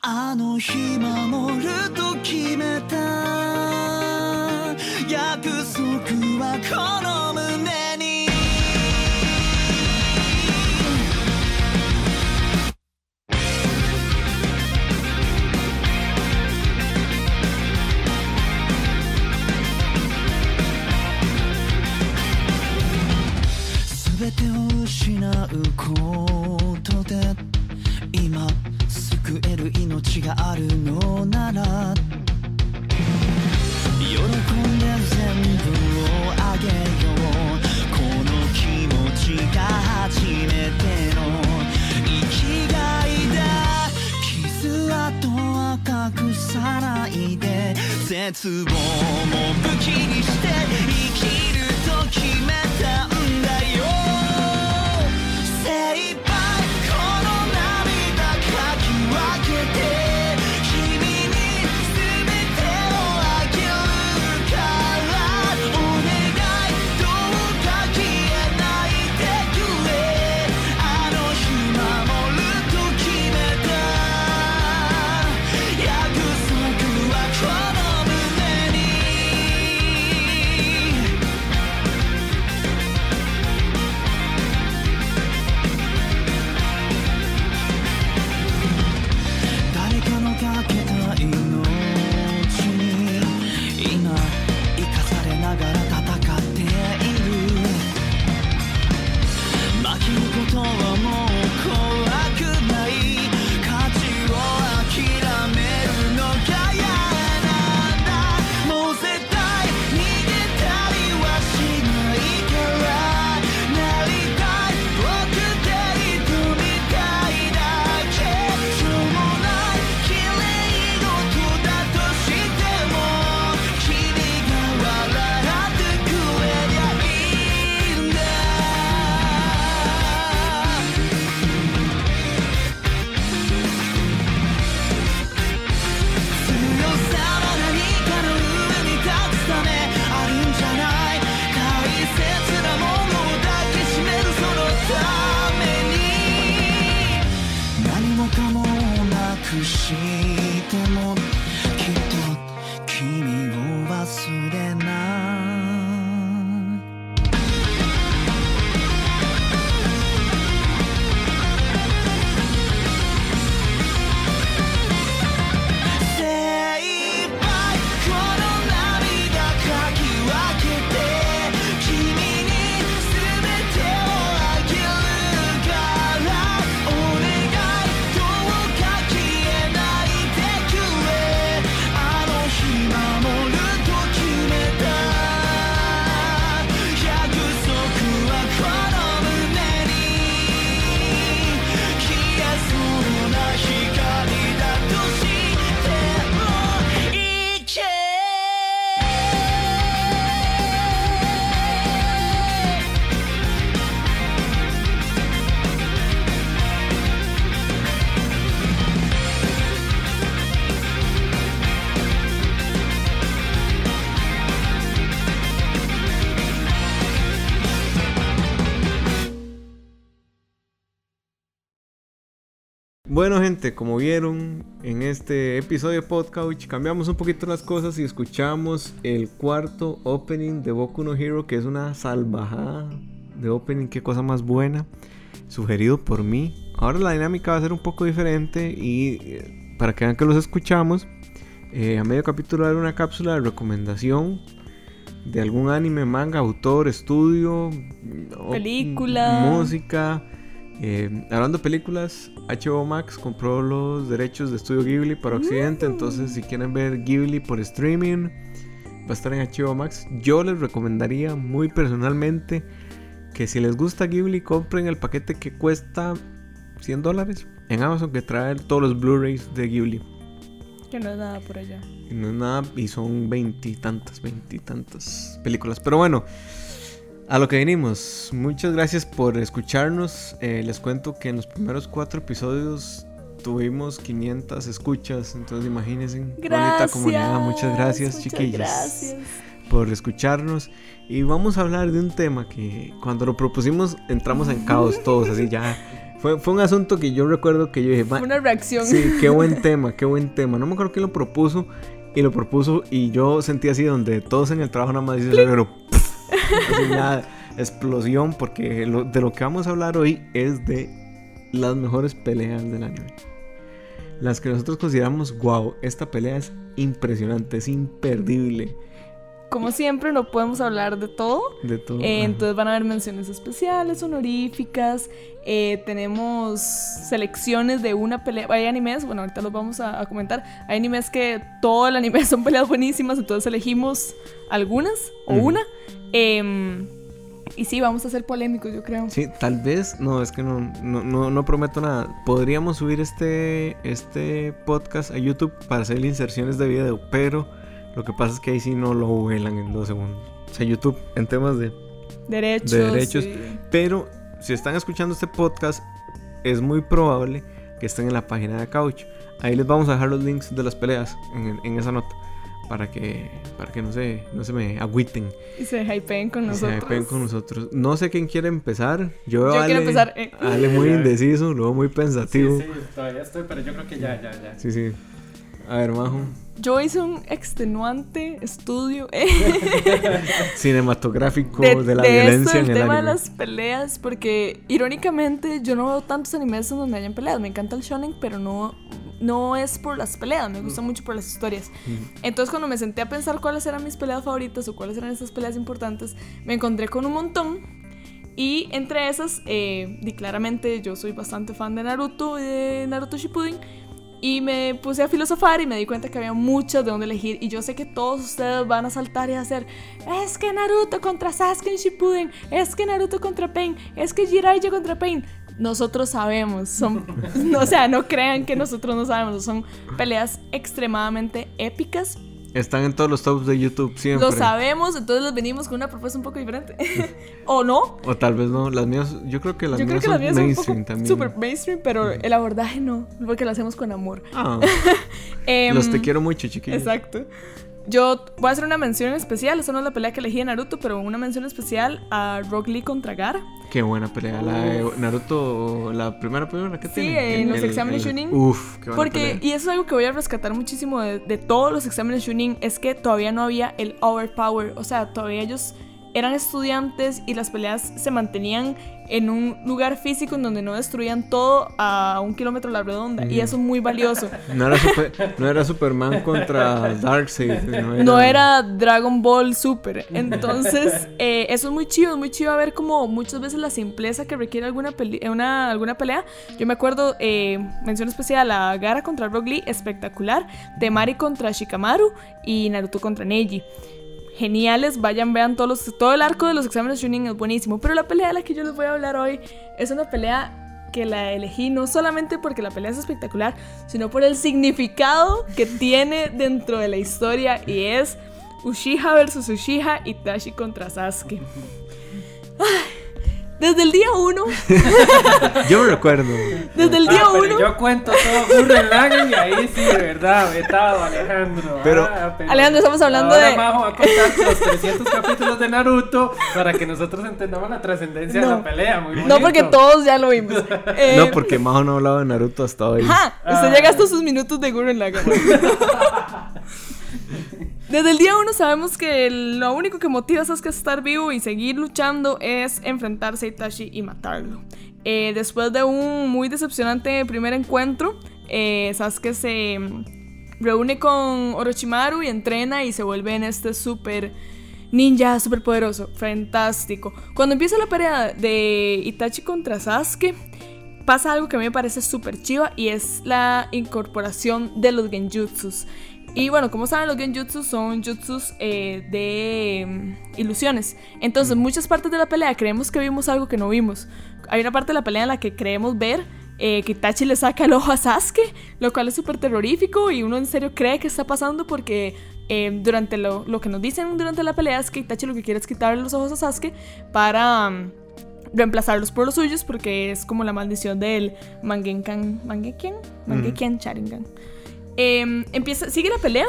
あの日守ると決めた。約束はこの胸に。全てを失うこ命があるのなら喜んで全部をあげようこの気持ちが初めての生きがいだ傷跡は隠さないで絶望も武器にして生きると決めた Bueno gente, como vieron en este episodio de Podcouch cambiamos un poquito las cosas y escuchamos el cuarto opening de Boku no Hero que es una salvajada de opening, qué cosa más buena, sugerido por mí. Ahora la dinámica va a ser un poco diferente y eh, para que vean que los escuchamos, eh, a medio capítulo va a haber una cápsula de recomendación de algún anime, manga, autor, estudio, Película. música. Eh, hablando de películas, HBO Max compró los derechos de Estudio Ghibli para Occidente, entonces si quieren ver Ghibli por streaming, va a estar en HBO Max. Yo les recomendaría muy personalmente que si les gusta Ghibli, compren el paquete que cuesta 100 dólares en Amazon que trae todos los Blu-rays de Ghibli. Que no es nada por allá. Y no es nada, y son veintitantas, veintitantas películas. Pero bueno, a lo que venimos. Muchas gracias por escucharnos. Eh, les cuento que en los primeros cuatro episodios tuvimos 500 escuchas. Entonces imagínense. bonita Gracias. comunidad. Muchas gracias, muchas chiquillos. Gracias. Por escucharnos. Y vamos a hablar de un tema que cuando lo propusimos entramos en caos todos. Así ya. Fue Fue, fue un asunto que yo recuerdo que yo dije, "Ma- Una reacción. sí, qué buen tema, qué buen tema. No me acuerdo quién lo propuso y lo propuso y yo sentí así donde todos en el trabajo nada más dice el cerebro, así una explosión porque lo- de lo que vamos a hablar hoy es de las mejores peleas del anime. Las que nosotros consideramos, wow, esta pelea es impresionante, es imperdible. Como siempre, no podemos hablar de todo. De todo. Eh, entonces van a haber menciones especiales, honoríficas. eh, tenemos selecciones de una pelea. Hay animes, bueno, ahorita los vamos a, a comentar. Hay animes que todo el anime son peleas buenísimas, entonces elegimos algunas o Ujú. una. Em, y sí, vamos a ser polémicos, yo creo. Sí, tal vez, no, es que no, no, no, no prometo nada. Podríamos subir este, este podcast a YouTube para hacer inserciones de video, pero lo que pasa es que ahí sí no lo vuelan en dos segundos. O sea, YouTube en temas de... Derechos. De derechos. sí. Pero si están escuchando este podcast, es muy probable que estén en la página de Couch. Ahí les vamos a dejar los links de las peleas en, en esa nota. Para que, para que no, se, no se me agüiten Y se hypeen con y se nosotros. hypeen con nosotros. No sé quién quiere empezar. Yo, Yo a quiero Ale- empezar, eh. a Ale muy indeciso, luego muy pensativo. Sí, sí, todavía estoy, pero yo creo que ya, ya, ya. Sí, sí. A ver, Majo. Yo hice un extenuante estudio Cinematográfico de, de, la de esto, violencia del en el tema de anime. las peleas, porque irónicamente yo no veo tantos animes en donde hayan peleas. Me encanta el shonen, pero no, no es por las peleas, me gusta mucho por las historias. Entonces cuando me senté a pensar cuáles eran mis peleas favoritas o cuáles eran esas peleas importantes, me encontré con un montón. Y entre esas, eh, di claramente yo soy bastante fan de Naruto y de Naruto Shippuden. Y me puse a filosofar y me di cuenta que había muchas de dónde elegir. Y yo sé que todos ustedes van a saltar y a hacer: Es que Naruto contra Sasuke en Shippuden, es que Naruto contra Pain, es que Jiraiya contra Pain. Nosotros sabemos, son, o sea, no crean que nosotros no sabemos, son peleas extremadamente épicas. Están en todos los tops de YouTube siempre. Lo sabemos, entonces les venimos con una propuesta un poco diferente. ¿O no? O tal vez no. Las mías, yo creo que las Yo creo mías que las son mías son un mainstream también. super mainstream, pero el abordaje no, porque lo hacemos con amor. Ah, Em, los te quiero mucho, chiquillos. Exacto. Yo voy a hacer una mención especial, esa no es la pelea que elegí de Naruto, pero una mención especial a Rock Lee contra Gara. Qué buena pelea. La de Naruto, la primera primera que Sí, tiene. en El- los el- exámenes el- Chunin. Uf, qué buena Porque, pelea. y eso es algo que voy a rescatar muchísimo de, de todos los exámenes Shunin, es que todavía no había el overpower, o sea, todavía ellos eran estudiantes y las peleas se mantenían en un lugar físico en donde no destruían todo a un kilómetro a la redonda, y eso es muy valioso. No era, super- no era Superman contra Darkseid. No era, No era Dragon Ball Super. Entonces, eh, eso es muy chido, es muy chido ver como muchas veces la simpleza que requiere alguna, eh, una, alguna pelea. Yo me acuerdo, eh, mención especial a Gara contra Rock Lee, espectacular. Temari contra Shikamaru y Naruto contra Neji. Geniales, vayan, vean todos los, todo el arco de los exámenes Chunin es buenísimo. Pero la pelea de la que yo les voy a hablar hoy es una pelea que la elegí no solamente porque la pelea es espectacular, sino por el significado que tiene dentro de la historia y es Uchiha versus Uchiha y Tashi contra Sasuke. Ay, desde el día uno, Yo me recuerdo. desde el día Ah, uno, Yo cuento todo Gurren Lagann y ahí sí, de verdad, vetado, Alejandro. Pero- Ah, Alejandro, estamos hablando ahora de- Majo va a contar los 300 capítulos de Naruto para que nosotros entendamos la trascendencia de No. la pelea. Muy no porque bonito. todos ya lo vimos. Eh, No, porque Majo no ha hablado de Naruto hasta hoy. Ajá, usted Ah. llega hasta sus minutos de Gurren Lagann. Desde el día uno sabemos que lo único que motiva a Sasuke a estar vivo y seguir luchando es enfrentarse a Itachi y matarlo. Eh, después de un muy decepcionante primer encuentro, eh, Sasuke se mm, reúne con Orochimaru y entrena y se vuelve en este super ninja super poderoso, fantástico. Cuando empieza la pelea de Itachi contra Sasuke, pasa algo que a mí me parece súper chiva y es la incorporación de los genjutsus. Y bueno, como saben, los genjutsus son jutsus eh, de mm, ilusiones. Entonces, en muchas partes de la pelea creemos que vimos algo que no vimos. Hay una parte de la pelea en la que creemos ver eh, que Itachi le saca el ojo a Sasuke, lo cual es súper terrorífico y uno en serio cree que está pasando porque eh, durante lo, lo que nos dicen durante la pelea es que Itachi lo que quiere es quitarle los ojos a Sasuke para... mm, reemplazarlos por los suyos porque es como la maldición del Mangenkan. ¿Mangekian? Mangekian Sharingan. Em, empieza, sigue la pelea.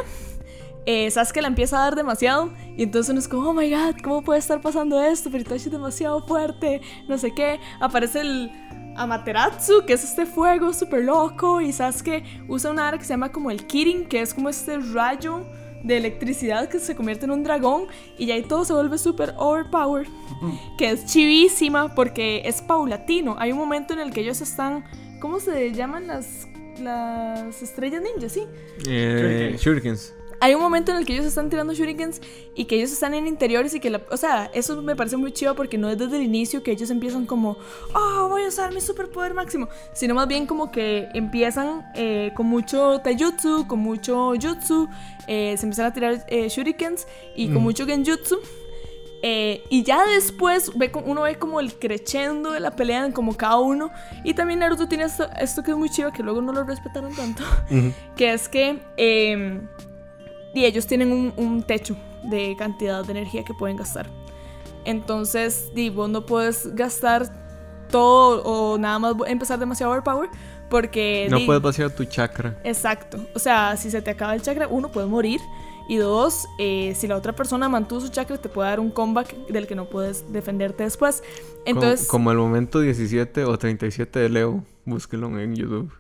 Eh, Sasuke la empieza a dar demasiado. Y entonces uno es como, oh my god, ¿cómo puede estar pasando esto? Pero Itachi es demasiado fuerte. No sé qué. Aparece el. Amaterasu, que es este fuego súper loco. Y Sasuke usa una área que se llama como el Kirin, que es como este rayo de electricidad que se convierte en un dragón. Y ahí todo se vuelve súper overpowered. Que es chivísima porque es paulatino. Hay un momento en el que ellos están. ¿Cómo se llaman las, las estrellas ninja? Sí. Eh, shurikens. Hay un momento en el que ellos están tirando shurikens y que ellos están en interiores y que, la, o sea, eso me parece muy chido porque no es desde el inicio que ellos empiezan como, oh, voy a usar mi superpoder máximo, sino más bien como que empiezan eh, con mucho taijutsu, con mucho jutsu, eh, se empiezan a tirar eh, shurikens y con Mm. mucho genjutsu. Eh, y ya después ve, uno ve como el crescendo de la pelea en como cada uno. Y también Naruto tiene esto, esto que es muy chido, que luego no lo respetaron tanto Ujú. que es que eh, y ellos tienen un, un techo de cantidad de energía que pueden gastar. Entonces, di, vos no puedes gastar todo o nada más empezar demasiado overpower porque... No di, puedes vaciar tu chakra. Exacto. O sea, si se te acaba el chakra, uno puede morir. Y dos, eh, si la otra persona mantuvo su chakra, te puede dar un comeback del que no puedes defenderte después. Entonces, como, como el momento 17 o 37 de Leo. Búsquelo en YouTube.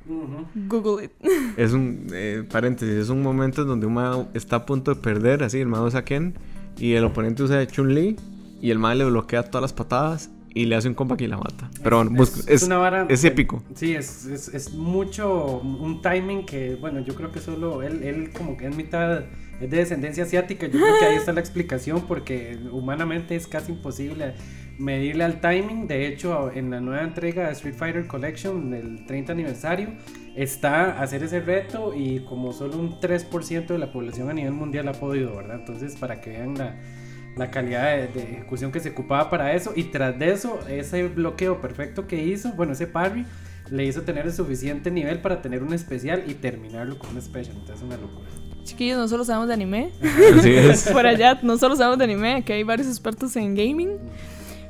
Google it. Es un eh, paréntesis, es un momento en donde un mago está a punto de perder, así el mago usa Ken y el oponente usa Chun-Li y el mago le bloquea todas las patadas y le hace un comeback y la mata. Pero bueno, busca- es, una vara- es épico. Sí, es, es, es mucho un timing que, bueno, yo creo que solo él, él como que es mitad es de descendencia asiática. Yo creo que ahí está la explicación porque humanamente es casi imposible medirle al timing. De hecho, en la nueva entrega de Street Fighter Collection del 30 aniversario está hacer ese reto y como solo un 3% de la población a nivel mundial ha podido, ¿verdad? Entonces, para que vean la, la calidad de, de ejecución que se ocupaba para eso y tras de eso, ese bloqueo perfecto que hizo, bueno, ese parry le hizo tener el suficiente nivel para tener un especial y terminarlo con un special, entonces es una locura. chiquillos, no solo sabemos de anime. Así es. Por allá, no solo sabemos de anime, aquí hay varios expertos en gaming.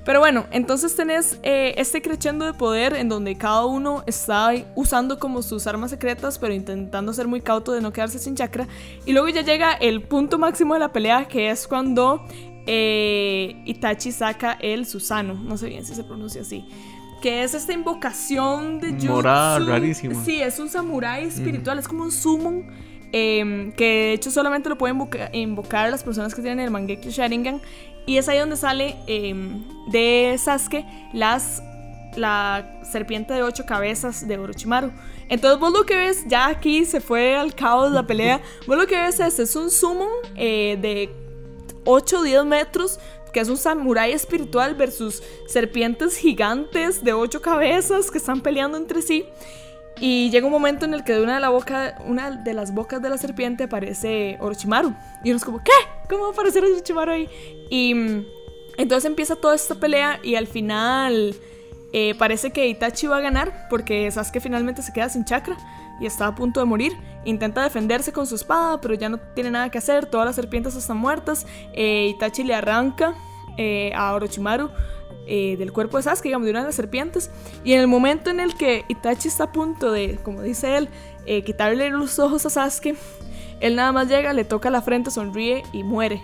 Pero bueno, entonces tenés eh, este crescendo de poder en donde cada uno está usando como sus armas secretas, pero intentando ser muy cauto de no quedarse sin chakra. Y luego ya llega el punto máximo de la pelea, que es cuando eh, Itachi saca el Susano, no sé bien si se pronuncia así. Que es esta invocación de jutsu. Morada, rarísima. Sí, es un samurái espiritual, es como un summon. eh, que de hecho solamente lo pueden invoca- invocar las personas que tienen el Mangekyo Sharingan. Y es ahí donde sale eh, de Sasuke las, la serpiente de ocho cabezas de Orochimaru. Entonces vos lo que ves, ya aquí se fue al caos la pelea, vos lo que ves es, es un summon eh, de 8 o 10 metros, que es un samurái espiritual versus serpientes gigantes de 8 cabezas que están peleando entre sí. Y llega un momento en el que de una de, la boca, una de las bocas de la serpiente aparece Orochimaru. Y uno es como, ¿qué? ¿Cómo va a aparecer Orochimaru ahí? Y mm, entonces empieza toda esta pelea y al final eh, parece que Itachi va a ganar porque Sasuke finalmente se queda sin chakra y está a punto de morir. Intenta defenderse con su espada, pero ya no tiene nada que hacer. Todas las serpientes están muertas. Eh, Itachi le arranca eh, a Orochimaru eh, del cuerpo de Sasuke, digamos, de una de las serpientes. Y en el momento en el que Itachi está a punto de, como dice él, eh, quitarle los ojos a Sasuke, él nada más llega, le toca la frente, sonríe y muere.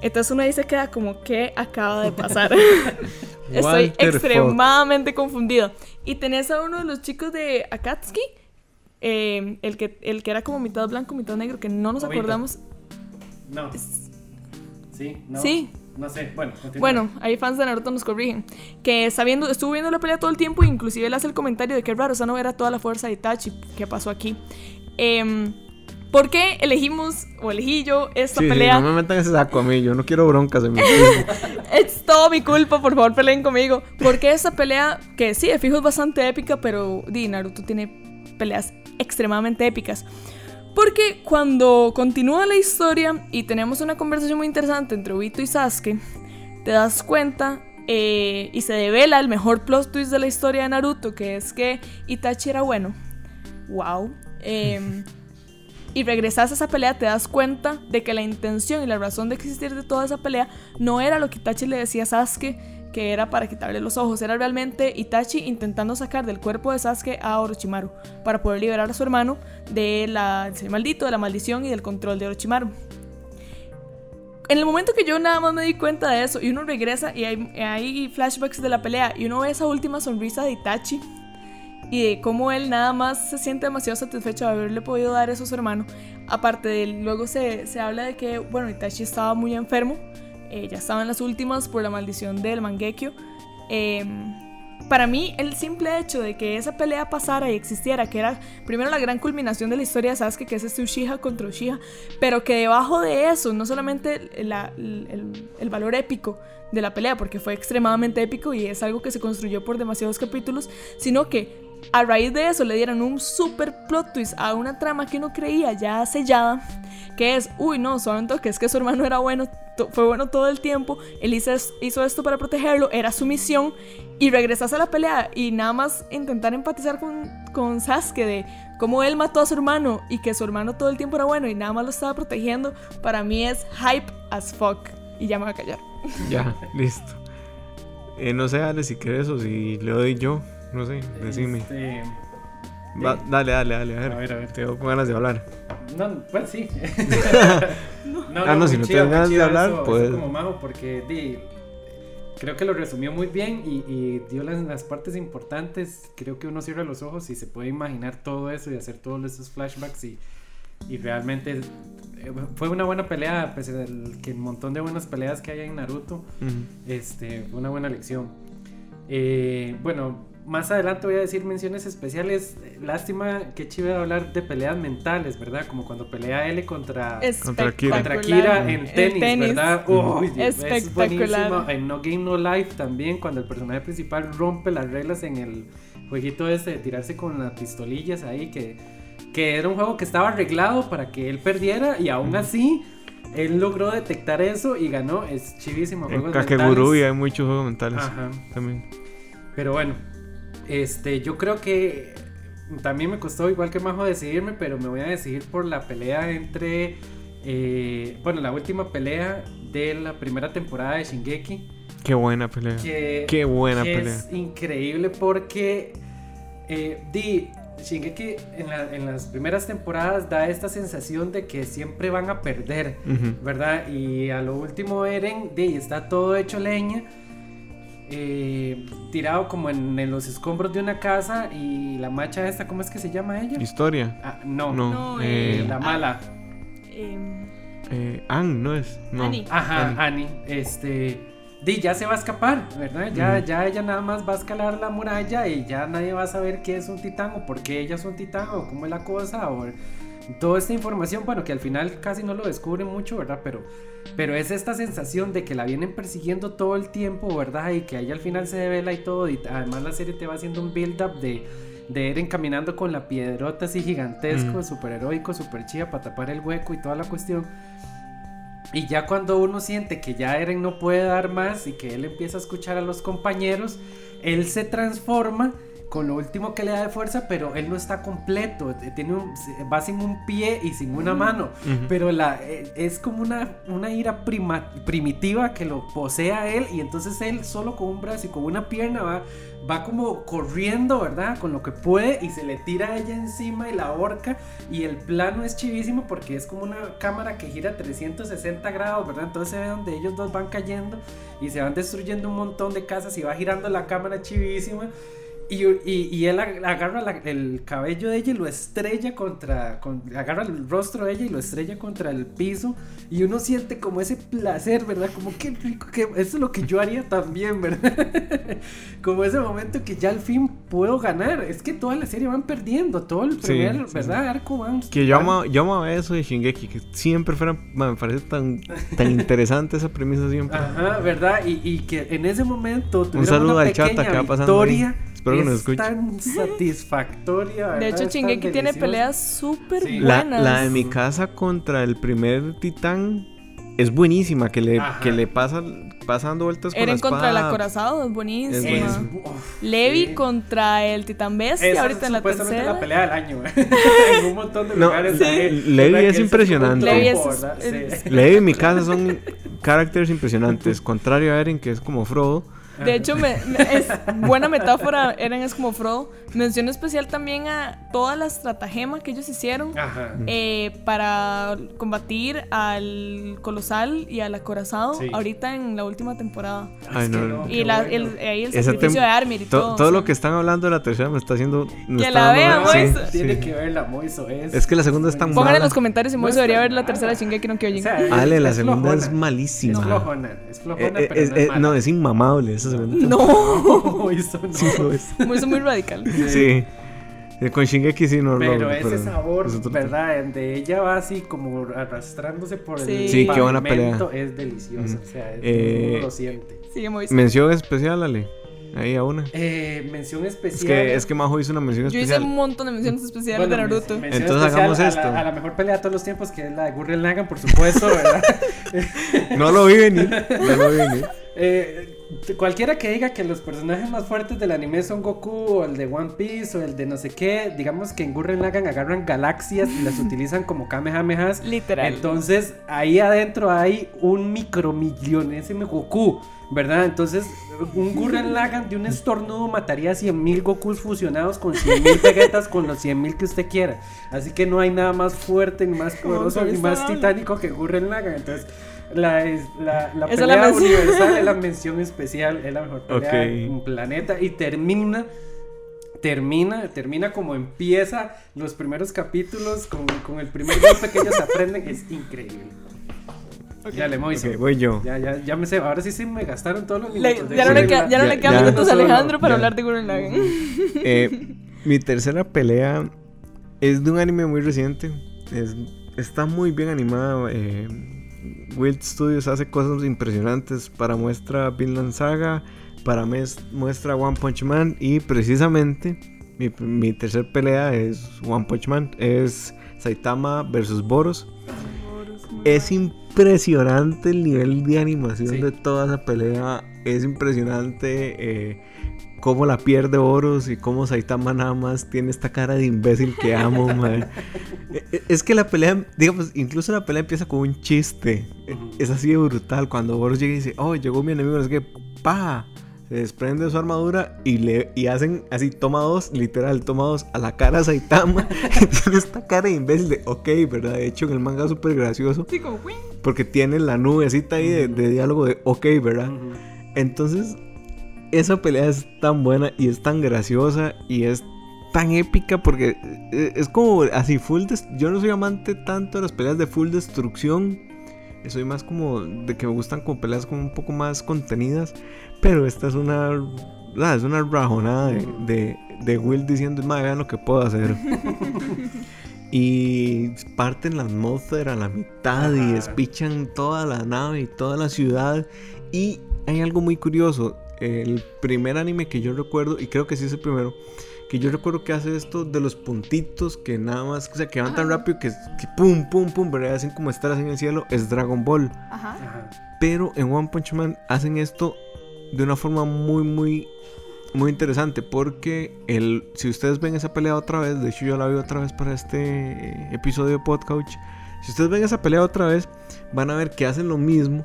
Entonces uno ahí se queda como, ¿qué acaba de pasar? Estoy extremadamente confundido. Y tenés a uno de los chicos de Akatsuki, eh, el, que, el que era como mitad blanco, mitad negro, que no nos Obito. acordamos. No. Sí, no. Sí. No sé, bueno. continúa. Bueno, hay fans de Naruto nos corrigen. Que está viendo, estuvo viendo la pelea todo el tiempo, e inclusive él hace el comentario de que es raro, esa no era toda la fuerza de Itachi. ¿Qué pasó aquí? Em, ¿Por qué elegimos, o elegí yo, esta Sí, sí, pelea? no me metan ese saco a mí, yo no quiero broncas en mi. Es todo mi culpa, por favor, peleen conmigo. Porque esta pelea, que sí, de fijo es bastante épica, pero di, Naruto tiene peleas extremadamente épicas. Porque cuando continúa la historia y tenemos una conversación muy interesante entre Obito y Sasuke, te das cuenta eh, y se devela el mejor plot twist de la historia de Naruto, que es que Itachi era bueno. Wow. Em, y regresas a esa pelea, te das cuenta de que la intención y la razón de existir de toda esa pelea no era lo que Itachi le decía a Sasuke, que era para quitarle los ojos, era realmente Itachi intentando sacar del cuerpo de Sasuke a Orochimaru para poder liberar a su hermano de la, del maldito, de la maldición y del control de Orochimaru. En el momento que yo nada más me di cuenta de eso y uno regresa y hay, hay flashbacks de la pelea y uno ve esa última sonrisa de Itachi, y de cómo él nada más se siente demasiado satisfecho de haberle podido dar eso a su hermano. Aparte de él, luego se, se habla de que, bueno, Itachi estaba muy enfermo, eh, ya estaba en las últimas por la maldición del Mangekyo. Em, para mí, el simple hecho de que esa pelea pasara y existiera, que era primero la gran culminación de la historia de Sasuke, que es este Uchiha contra Uchiha, pero que debajo de eso, no solamente la- el, el valor épico de la pelea, porque fue extremadamente épico y es algo que se construyó por demasiados capítulos, sino que a raíz de eso le dieron un super plot twist a una trama que uno creía ya sellada, que es, uy, no, saben que es que su hermano era bueno, fue bueno todo el tiempo, él hizo esto para protegerlo, era su misión, y regresas a la pelea y nada más intentar empatizar con, con Sasuke de cómo él mató a su hermano y que su hermano todo el tiempo era bueno y nada más lo estaba protegiendo, para mí es hype as fuck. Y ya me voy a callar. Ya, listo. Eh, no sé, Ale, si quieres o si le doy yo. No sé, decime. Este, Va, dale, dale, dale, a ver. A ver, a ver. Tengo con ganas de hablar. No, pues sí. no, Ah, no, si no tienes ganas de hablar, eso- pues- eso como majo, porque di, creo que lo resumió muy bien y, y dio las, las partes importantes. Creo que uno cierra los ojos y se puede imaginar todo eso y hacer todos esos flashbacks y, y realmente eh, fue una buena pelea, pese al que un montón de buenas peleas que hay en Naruto. Ujú. Este, fue una buena lección. Eh, bueno, más adelante voy a decir menciones especiales. Lástima que chive hablar de peleas mentales, ¿verdad? Como cuando pelea L contra, Contra Kira. contra Kira en El tenis, tenis. ¿verdad? Uy, Dios, es Espectacular. buenísimo. En No Game No Life también, cuando el personaje principal rompe las reglas en el jueguito este de tirarse con las pistolillas ahí, que, que era un juego que estaba arreglado para que él perdiera y aún así... Él logró detectar eso y ganó. Es chivísimo. En Kakegurui hay muchos juegos mentales Ajá. también. Pero bueno, este, yo creo que también me costó igual que Majo decidirme, pero me voy a decidir por la pelea entre, eh, bueno, la última pelea de la primera temporada de Shingeki, Qué buena pelea. que, Qué buena que pelea. es increíble porque eh, di, Shingeki en, la- en las primeras temporadas da esta sensación de que siempre van a perder. ¿verdad? Y a lo último Eren, de, está todo hecho leña, eh, tirado como en, en los escombros de una casa y la macha esta, ¿cómo es que se llama ella? Historia. Ah, no, No. No, eh, eh, la mala. Em, eh, Ann, ¿no es? No. Annie. Ajá, Annie. Annie, este... Di, ya se va a escapar, ¿verdad? Ya, ya ella nada más va a escalar la muralla y ya nadie va a saber qué es un titán o por qué ella es un titán o cómo es la cosa o toda esta información, bueno, que al final casi no lo descubren mucho, ¿verdad? Pero, pero es esta sensación de que la vienen persiguiendo todo el tiempo, ¿verdad? Y que ahí al final se devela y todo y además la serie te va haciendo un build-up de, de Eren caminando con la piedrota así gigantesco, Mm. súper heroico, súper chida para tapar el hueco y toda la cuestión. Y ya cuando uno siente que ya Eren no puede dar más y que él empieza a escuchar a los compañeros, él se transforma con lo último que le da de fuerza, pero él no está completo, eh, tiene un, va sin un pie y sin una mano, Ujú. pero la, eh, es como una, una ira prima- primitiva que lo posee a él y entonces él solo con un brazo y con una pierna va, va como corriendo, ¿verdad? Con lo que puede y se le tira a ella encima y la ahorca y el plano es chivísimo porque es como una cámara que gira 360 grados, ¿verdad? Entonces se ve donde ellos dos van cayendo y se van destruyendo un montón de casas y va girando la cámara chivísima. Y, y, y él ag- agarra la- el cabello de ella y lo estrella contra, con- agarra el rostro de ella y lo estrella contra el piso y uno siente como ese placer, ¿verdad? Como qué rico, que eso es lo que yo haría también, ¿verdad? como ese momento que ya al fin puedo ganar. Es que toda la serie van perdiendo, todo el Sí, primer, sí, ¿verdad? Arco van. Que yo amo, yo amaba eso de Shingeki, que siempre fuera, me parece tan, tan interesante esa premisa siempre. Ajá, ¿verdad? Y, y que en ese momento tuvieron saludo una al que va pasando ahí. Espero que nos es escuche. tan satisfactoria, de hecho, Es tan Shingeki tiene peleas súper Sí. Buenas. la de mi casa contra el primer titán es buenísima, que le, Ajá. que le pasa, pasa dando vueltas con la Eren espada. contra el acorazado, es buenísima. Es Es, buenísimo. uf, Levi sí. contra el titán bestia, Esa ahorita es en la supuestamente tercera. la pelea del año. en un montón de No, lugares. sí. hay- Levi es impresionante. Levi es- es- Sí. Levi y mi casa son caracteres impresionantes. Contrario a Eren, que es como Frodo. De hecho, me- me- es buena metáfora. Eren es como Frodo. Mención especial también a toda la estratagema que ellos hicieron Ajá. eh, para combatir al colosal y al acorazado Sí. ahorita en la última temporada. Ay, que no, no. no. Y la- bueno. el, ahí el sacrificio de Armir y to- todo. todo sí. lo que están hablando de la tercera me está haciendo. me Que está la ganas. Moiso. Sí, Tiene sí. que verla, Moiso. Es, Es que la segunda es tan Pongan en mala. los comentarios si No Moiso está debería ver la tercera Shingeki no O Kyojin. sea, Ale, la segunda flojona. es malísima. Es flojona, es flojona, Eh, eh, pero es- no es eh, mala. No, es segunda. No. Sí, lo es. Moiso muy radical. Sí. Con Shingeki sí no Pero ese sabor, es ¿verdad? De ella va así como arrastrándose por Sí. el Sí, qué buena pelea. Es delicioso, o sea, es- Eh, lo siente. Sigue Moiso. Mención especial, Ale. Ahí a una. Eh, mención Es especial. que, es que Majo hizo una mención Yo hice especial. un montón de menciones especiales Bueno, de Naruto. Entonces especial hagamos a la- esto. A la, mejor pelea de todos los tiempos, que es la de Gurren Lagann, por supuesto, ¿verdad? No lo vi venir. No lo vi venir. Eh, cualquiera que diga que los personajes más fuertes del anime son Goku o el de One Piece o el de no sé qué, digamos que en Gurren Lagann agarran galaxias y las utilizan como Kamehamehas. Literal. Entonces, ahí adentro hay un micromillonésimo Goku, ¿verdad? Entonces, un Gurren Lagann de un estornudo mataría a 100.000 Gokus fusionados con 100.000 Vegetas con los 100.000 que usted quiera. Así que no hay nada más fuerte, ni más poderoso, ni más titánico que Gurren Lagann. Entonces, la, es- la, la Esa es pelea la universal es la mención especial, es la mejor pelea Ok. en planeta y termina termina, termina como empieza los primeros capítulos con, con el primer golpe que ellos aprenden, es increíble. Ya le Moiso. Ok, voy yo. Ya, ya, ya me sé, ahora sí se me gastaron todos los minutos. de ya no le, queda- ya no quedan ya- minutos a Alejandro para ya. hablar de Gurren Lagann. Eh, mi tercera pelea es de un anime muy reciente. Es- está muy bien animada. Eh, Wild Studios hace cosas impresionantes. Para muestra Vinland Saga. Para muestra One Punch Man. Y precisamente mi, mi tercer pelea es One Punch Man. Es Saitama versus Boros. Es impresionante el nivel de animación Sí. de toda esa pelea. Es impresionante eh, cómo la pierde Boros y cómo Saitama nada más tiene esta cara de imbécil que amo, mae. Eh, eh, Es que la pelea, digamos, incluso la pelea empieza con un chiste. Ujú. Es así de brutal. Cuando Boros llega y dice, oh, llegó mi enemigo, sé qué, pa. Se desprende de su armadura y le y hacen así, toma dos, literal, toma dos a la cara a Saitama. que tiene esta cara de imbécil de, ok, ¿verdad? De hecho, en el manga es súper gracioso. Sí, como. Porque tiene la nubecita ahí de, de diálogo de, ok, ¿verdad? Entonces, esa pelea es tan buena y es tan graciosa y es tan épica porque eh, es como así, full. Yo no soy amante tanto de las peleas de full destrucción. Soy más como de que me gustan como peleas como un poco más contenidas. Pero esta es una. Es una rajonada de, de, de Will diciendo, madre, vean lo que puedo hacer. y parten la atmósfera a la mitad y despichan toda la nave y toda la ciudad. Y hay algo muy curioso. El primer anime que yo recuerdo, y creo que sí es el primero, que yo recuerdo que hace esto de los puntitos que nada más, o sea, que van tan rápido que, que pum, pum, pum, ¿verdad? Hacen como estar así en el cielo, es Dragon Ball. Ajá. Ajá. Pero en One Punch Man hacen esto de una forma muy, muy, muy interesante. Porque el, si ustedes ven esa pelea otra vez, de hecho yo la vi otra vez para este episodio de Podcouch. Si ustedes ven esa pelea otra vez, van a ver que hacen lo mismo.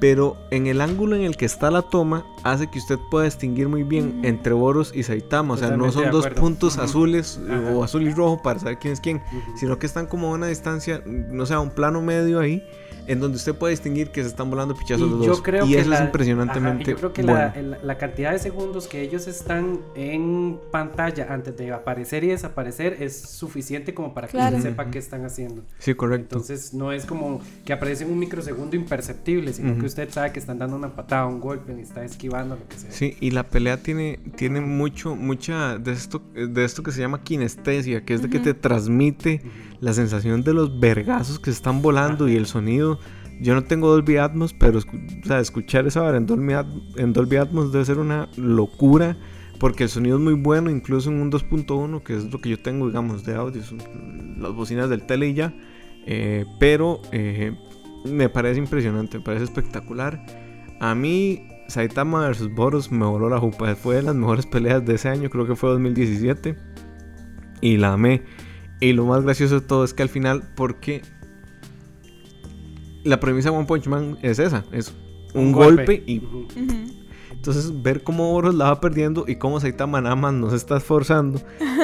Pero en el ángulo en el que está la toma, hace que usted pueda distinguir muy bien entre Boros y Saitama. O sea, no son dos puntos azules eh, Ajá. o azul y rojo para saber quién es quién sino que están como a una distancia, no sé, a un plano medio ahí, en donde usted puede distinguir que se están volando pichazos Y los yo dos. creo y que eso la- es impresionantemente ajá, yo creo que bueno. la, la cantidad de segundos que ellos están en pantalla antes de aparecer y desaparecer es suficiente como para que Claro. usted sepa qué están haciendo. Sí, correcto. Entonces no es como que aparece en un microsegundo imperceptible, sino Ujú. que usted sabe que están dando una patada, un golpe, y está esquivando lo que sea. Sí, y la pelea tiene, tiene mucho, mucha de esto, de esto que se llama kinestesia, que es de que Ujú. te transmite Ujú. la sensación de los vergazos que están volando y el sonido. Yo no tengo Dolby Atmos, pero o escuchar esa hora en Dolby, en Dolby Atmos debe ser una locura. Porque el sonido es muy bueno, incluso en un 2.1, que es lo que yo tengo, digamos, de audio, son las bocinas del tele y ya. Eh, pero eh, me parece impresionante, me parece espectacular. A mí, Saitama vs Boros me voló la jupa. Fue de las mejores peleas de ese año, creo que fue 2017. Y la amé. Y lo más gracioso de todo es que al final, porque la premisa de One Punch Man es esa: es un, golpe. y Ujú. Ujú. Entonces, ver cómo Boros la va perdiendo y cómo Saitama nada más no se está esforzando.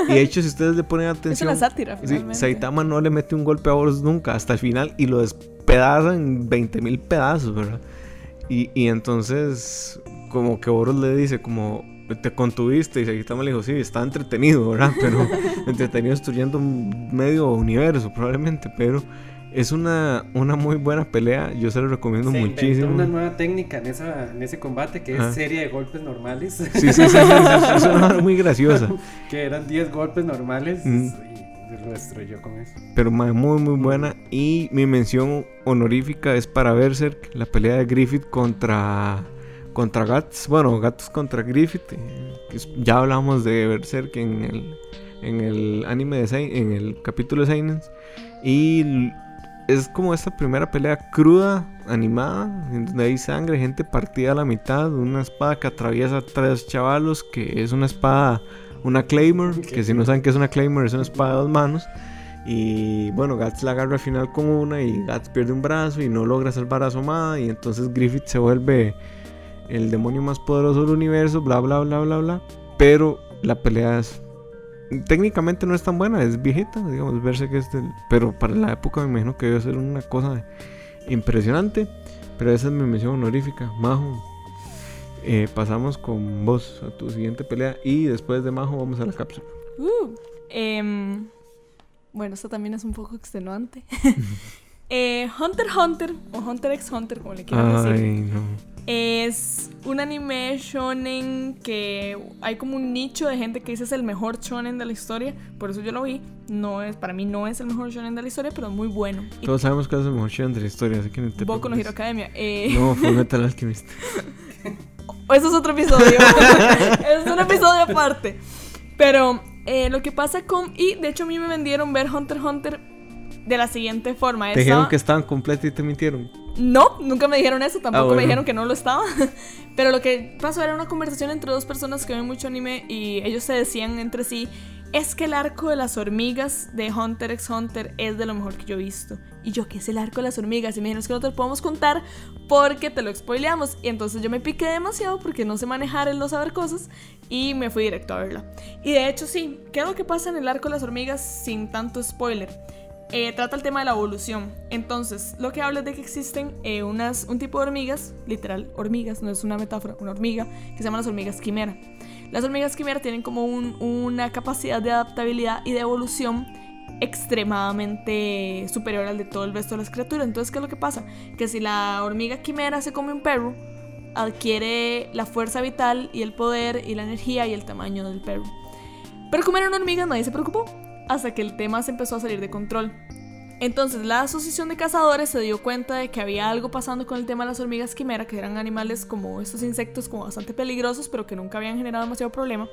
Y de hecho, si ustedes le ponen Es atención, una sátira, sí, finalmente. Saitama no le mete un golpe a Boros nunca hasta el final y lo despedaza en 20 mil pedazos, ¿verdad? Y, y entonces, como que Boros le dice, como te contuviste y Saitama le dijo, sí, está entretenido, ¿verdad? Pero entretenido destruyendo un medio universo, probablemente, pero es una, una muy buena pelea. Yo se lo recomiendo Se muchísimo. una nueva técnica en, esa, en ese combate que es serie de golpes normales. Sí, sí, sí, sí, es una muy graciosa. que eran 10 golpes normales Mm. y lo destruyó con eso. Pero muy, muy buena. Y mi mención honorífica es para Berserk, la pelea de Griffith contra, contra Guts. Bueno, Guts contra Griffith. eh, ya hablamos de Berserk en el, en el anime de Sein- en el capítulo de Seinen. Y es como esta primera pelea cruda, animada, en donde hay sangre, gente partida a la mitad, una espada que atraviesa a tres chavalos, que es una espada, una Claymore, que si no saben qué es una Claymore, es una espada de dos manos. Y bueno, Guts la agarra al final con una y Guts pierde un brazo y no logra salvar a su amada. Y entonces Griffith se vuelve el demonio más poderoso del universo, bla, bla, bla, bla, bla. Pero la pelea es... Técnicamente no es tan buena, es viejita, digamos, verse que es del... Pero para la época me imagino que debe ser una cosa impresionante. Pero esa es mi mención honorífica. Majo, eh, pasamos con vos a tu siguiente pelea y después de Majo vamos a la cápsula. Uh, em, bueno, esto también es un poco extenuante. Eh, Hunter Hunter, o Hunter x Hunter, como le quieran decir, Ay, no. Es un anime shonen que hay como un nicho de gente que dice es el mejor shonen de la historia. Por eso yo lo vi. No es, para mí no es el mejor shonen de la historia, pero es muy bueno. Y Todos sabemos que es el mejor shonen de la historia, así que no te Boku no. Hero Academia. Eh, No, fue Metal Alchemist. Eso es otro episodio. es un episodio aparte. Pero eh, lo que pasa con. Y de hecho, a mí me vendieron ver Hunter x Hunter de la siguiente forma. Te dijeron que estaban completos y te mintieron. No, nunca me dijeron eso, tampoco Ah, bueno. me dijeron que no lo estaba. Pero lo que pasó era una conversación entre dos personas que ven mucho anime y ellos se decían entre sí, es que el arco de las hormigas de Hunter x Hunter es de lo mejor que yo he visto. Y yo, ¿qué es el arco de las hormigas? Y me dijeron, es que no te lo podemos contar porque te lo spoileamos. Y entonces yo me piqué demasiado porque no sé manejar el no saber cosas y me fui directo a verla. Y de hecho sí, ¿qué es lo que pasa en el arco de las hormigas sin tanto spoiler? Eh, trata el tema de la evolución. Entonces, lo que habla es de que existen eh, unas, un tipo de hormigas, literal, hormigas, no es una metáfora, una hormiga, que se llaman las hormigas quimera. Las hormigas quimera tienen como un- una capacidad de adaptabilidad y de evolución extremadamente superior al de todo el resto de las criaturas. Entonces, ¿qué es lo que pasa? Que si la hormiga quimera se come un perro, adquiere la fuerza vital y el poder y la energía y el tamaño del perro. Pero como eran hormigas, nadie se preocupó hasta que el tema se empezó a salir de control. Entonces la asociación de cazadores se dio cuenta de que había algo pasando con el tema de las hormigas quimera, que eran animales como estos insectos como bastante peligrosos, pero que nunca habían generado demasiado problema.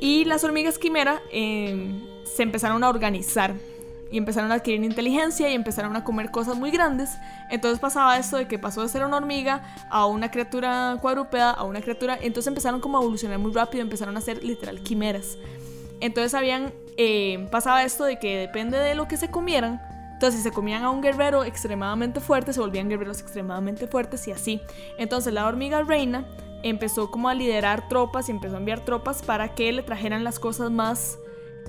Y las hormigas quimera eh, se empezaron a organizar y empezaron a adquirir inteligencia y empezaron a comer cosas muy grandes. Entonces pasaba esto de que pasó de ser una hormiga a una criatura cuadrúpeda, a una criatura. Entonces empezaron como a evolucionar muy rápido, empezaron a ser literal quimeras. Entonces habían, eh, pasaba esto de que depende de lo que se comieran. Entonces si se comían a un guerrero extremadamente fuerte, se volvían guerreros extremadamente fuertes y así. Entonces la hormiga reina empezó como a liderar tropas y empezó a enviar tropas para que le trajeran las cosas más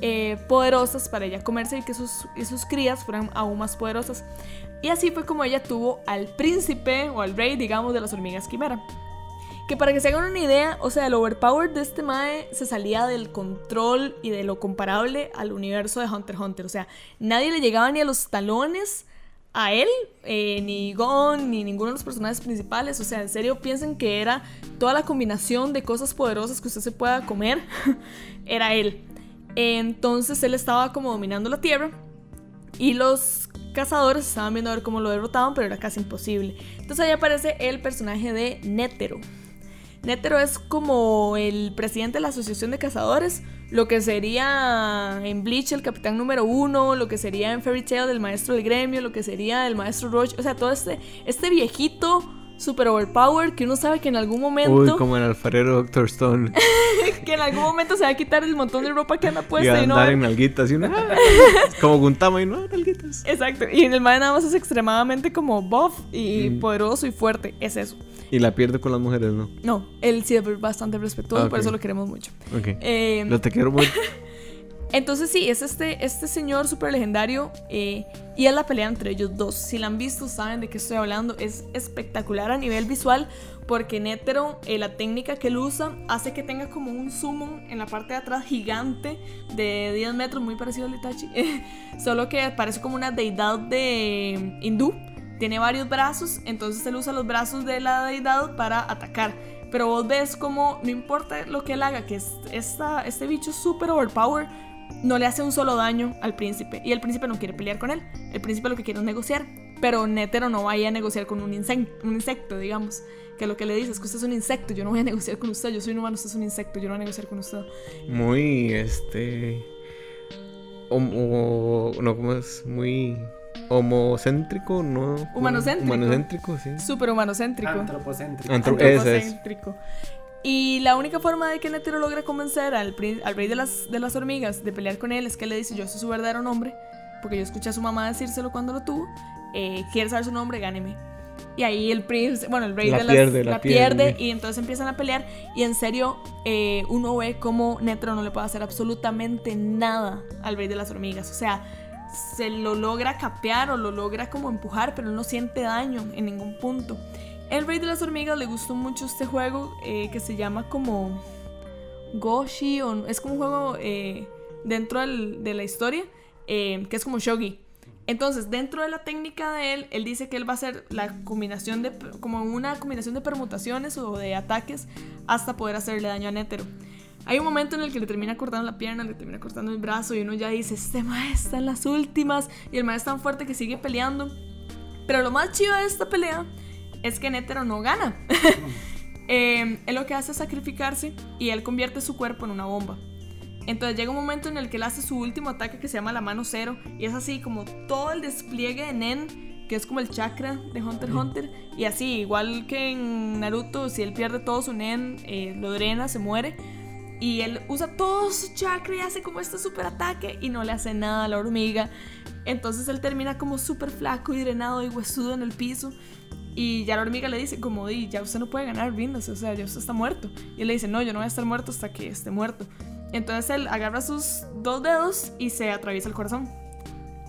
eh, poderosas para ella comerse y que sus, sus crías fueran aún más poderosas. Y así fue como ella tuvo al príncipe o al rey, digamos, de las hormigas quimera. Que para que se hagan una idea, o sea, el overpower de este Mae se salía del control y de lo comparable al universo de Hunter x Hunter. O sea, nadie le llegaba ni a los talones a él, eh, ni Gon, ni ninguno de los personajes principales. O sea, en serio, piensen que era toda la combinación de cosas poderosas que usted se pueda comer, era él. Entonces él estaba como dominando la tierra y los cazadores estaban viendo a ver cómo lo derrotaban, pero era casi imposible. Entonces ahí aparece el personaje de Nétero. Nétero es como el presidente de la Asociación de Cazadores, lo que sería en Bleach el capitán número uno, lo que sería en Fairy Tail el maestro del gremio, lo que sería el maestro Roach, o sea, todo este, este viejito super overpowered que uno sabe que en algún momento Uy, como el alfarero Doctor Stone. que en algún momento se va a quitar el montón de ropa que anda y puesta a y no andar en nalguitas y uno, "Ah", como Guntama y no, nalguitas. Exacto, y el mae nada más es extremadamente como buff y Mm. poderoso y fuerte, es eso. Y la pierde con las mujeres, ¿no? No, él sí es bastante respetuoso, Ah, por ok. eso lo queremos mucho. Ok. Eh, Lo te quiero mucho. Entonces sí, es este, este señor súper legendario eh, y es la pelea entre ellos dos. Si la han visto saben de qué estoy hablando. Es espectacular a nivel visual porque Netero, eh, la técnica que él usa, hace que tenga como un summon en la parte de atrás gigante de 10 metros, muy parecido al Itachi. Solo que parece como una deidad de hindú. Tiene varios brazos, entonces él usa los brazos de la deidad para atacar. Pero vos ves como, no importa lo que él haga, que es este bicho es súper overpower, no le hace un solo daño al príncipe. Y el príncipe no quiere pelear con él. El príncipe lo que quiere es negociar. Pero Netero no vaya a negociar con un, insec- un insecto, digamos. Que lo que le dice es que usted es un insecto. Yo no voy a negociar con usted. Yo soy un humano, usted es un insecto. Yo no voy a negociar con usted. Muy, este... Homo... No, ¿cómo es? Muy... Homocéntrico, ¿no? Humanocéntrico. Humanocéntrico, sí. Súper humanocéntrico. Antropocéntrico. Es. antropocéntrico. Y la única forma de que Netero logra convencer al, al rey de las, de las hormigas de pelear con él es que le dice: Yo soy su verdadero nombre, porque yo escuché a su mamá decírselo cuando lo tuvo. Eh, ¿Quieres saber su nombre? Gáneme. Y ahí el príncipe, bueno, el rey La de las, pierde, la pierde. y entonces empiezan a pelear. Y en serio, eh, uno ve como Netero no le puede hacer absolutamente nada al rey de las hormigas. O sea, se lo logra capear o lo logra como empujar, pero él no siente daño en ningún punto. El Rey de las Hormigas le gustó mucho este juego eh, que se llama como Goshi, o es como un juego eh, dentro de la historia eh, que es como Shogi. Entonces, dentro de la técnica de él, él dice que él va a hacer la combinación de, como una combinación de permutaciones o de ataques hasta poder hacerle daño a Netero. Hay un momento en el que le termina cortando la pierna, le termina cortando el brazo y uno ya dice, este maestro está en las últimas y el maestro es tan fuerte que sigue peleando. Pero lo más chido de esta pelea es que Netero no gana. Eh, él lo que hace es sacrificarse y él convierte su cuerpo en una bomba. Entonces llega un momento en el que él hace su último ataque que se llama la mano cero y es así como todo el despliegue de Nen, que es como el chakra de Hunter x Hunter, y así, igual que en Naruto, si él pierde todo su Nen, eh, lo drena, se muere. Y él usa todo su chakra y hace como este super ataque y no le hace nada a la hormiga. Entonces él termina como súper flaco y drenado y huesudo en el piso. Y ya la hormiga le dice como, di, ya usted no puede ganar, ríndase, o sea, ya usted está muerto. Y él le dice, no, yo no voy a estar muerto hasta que esté muerto. Entonces él agarra sus dos dedos y se atraviesa el corazón.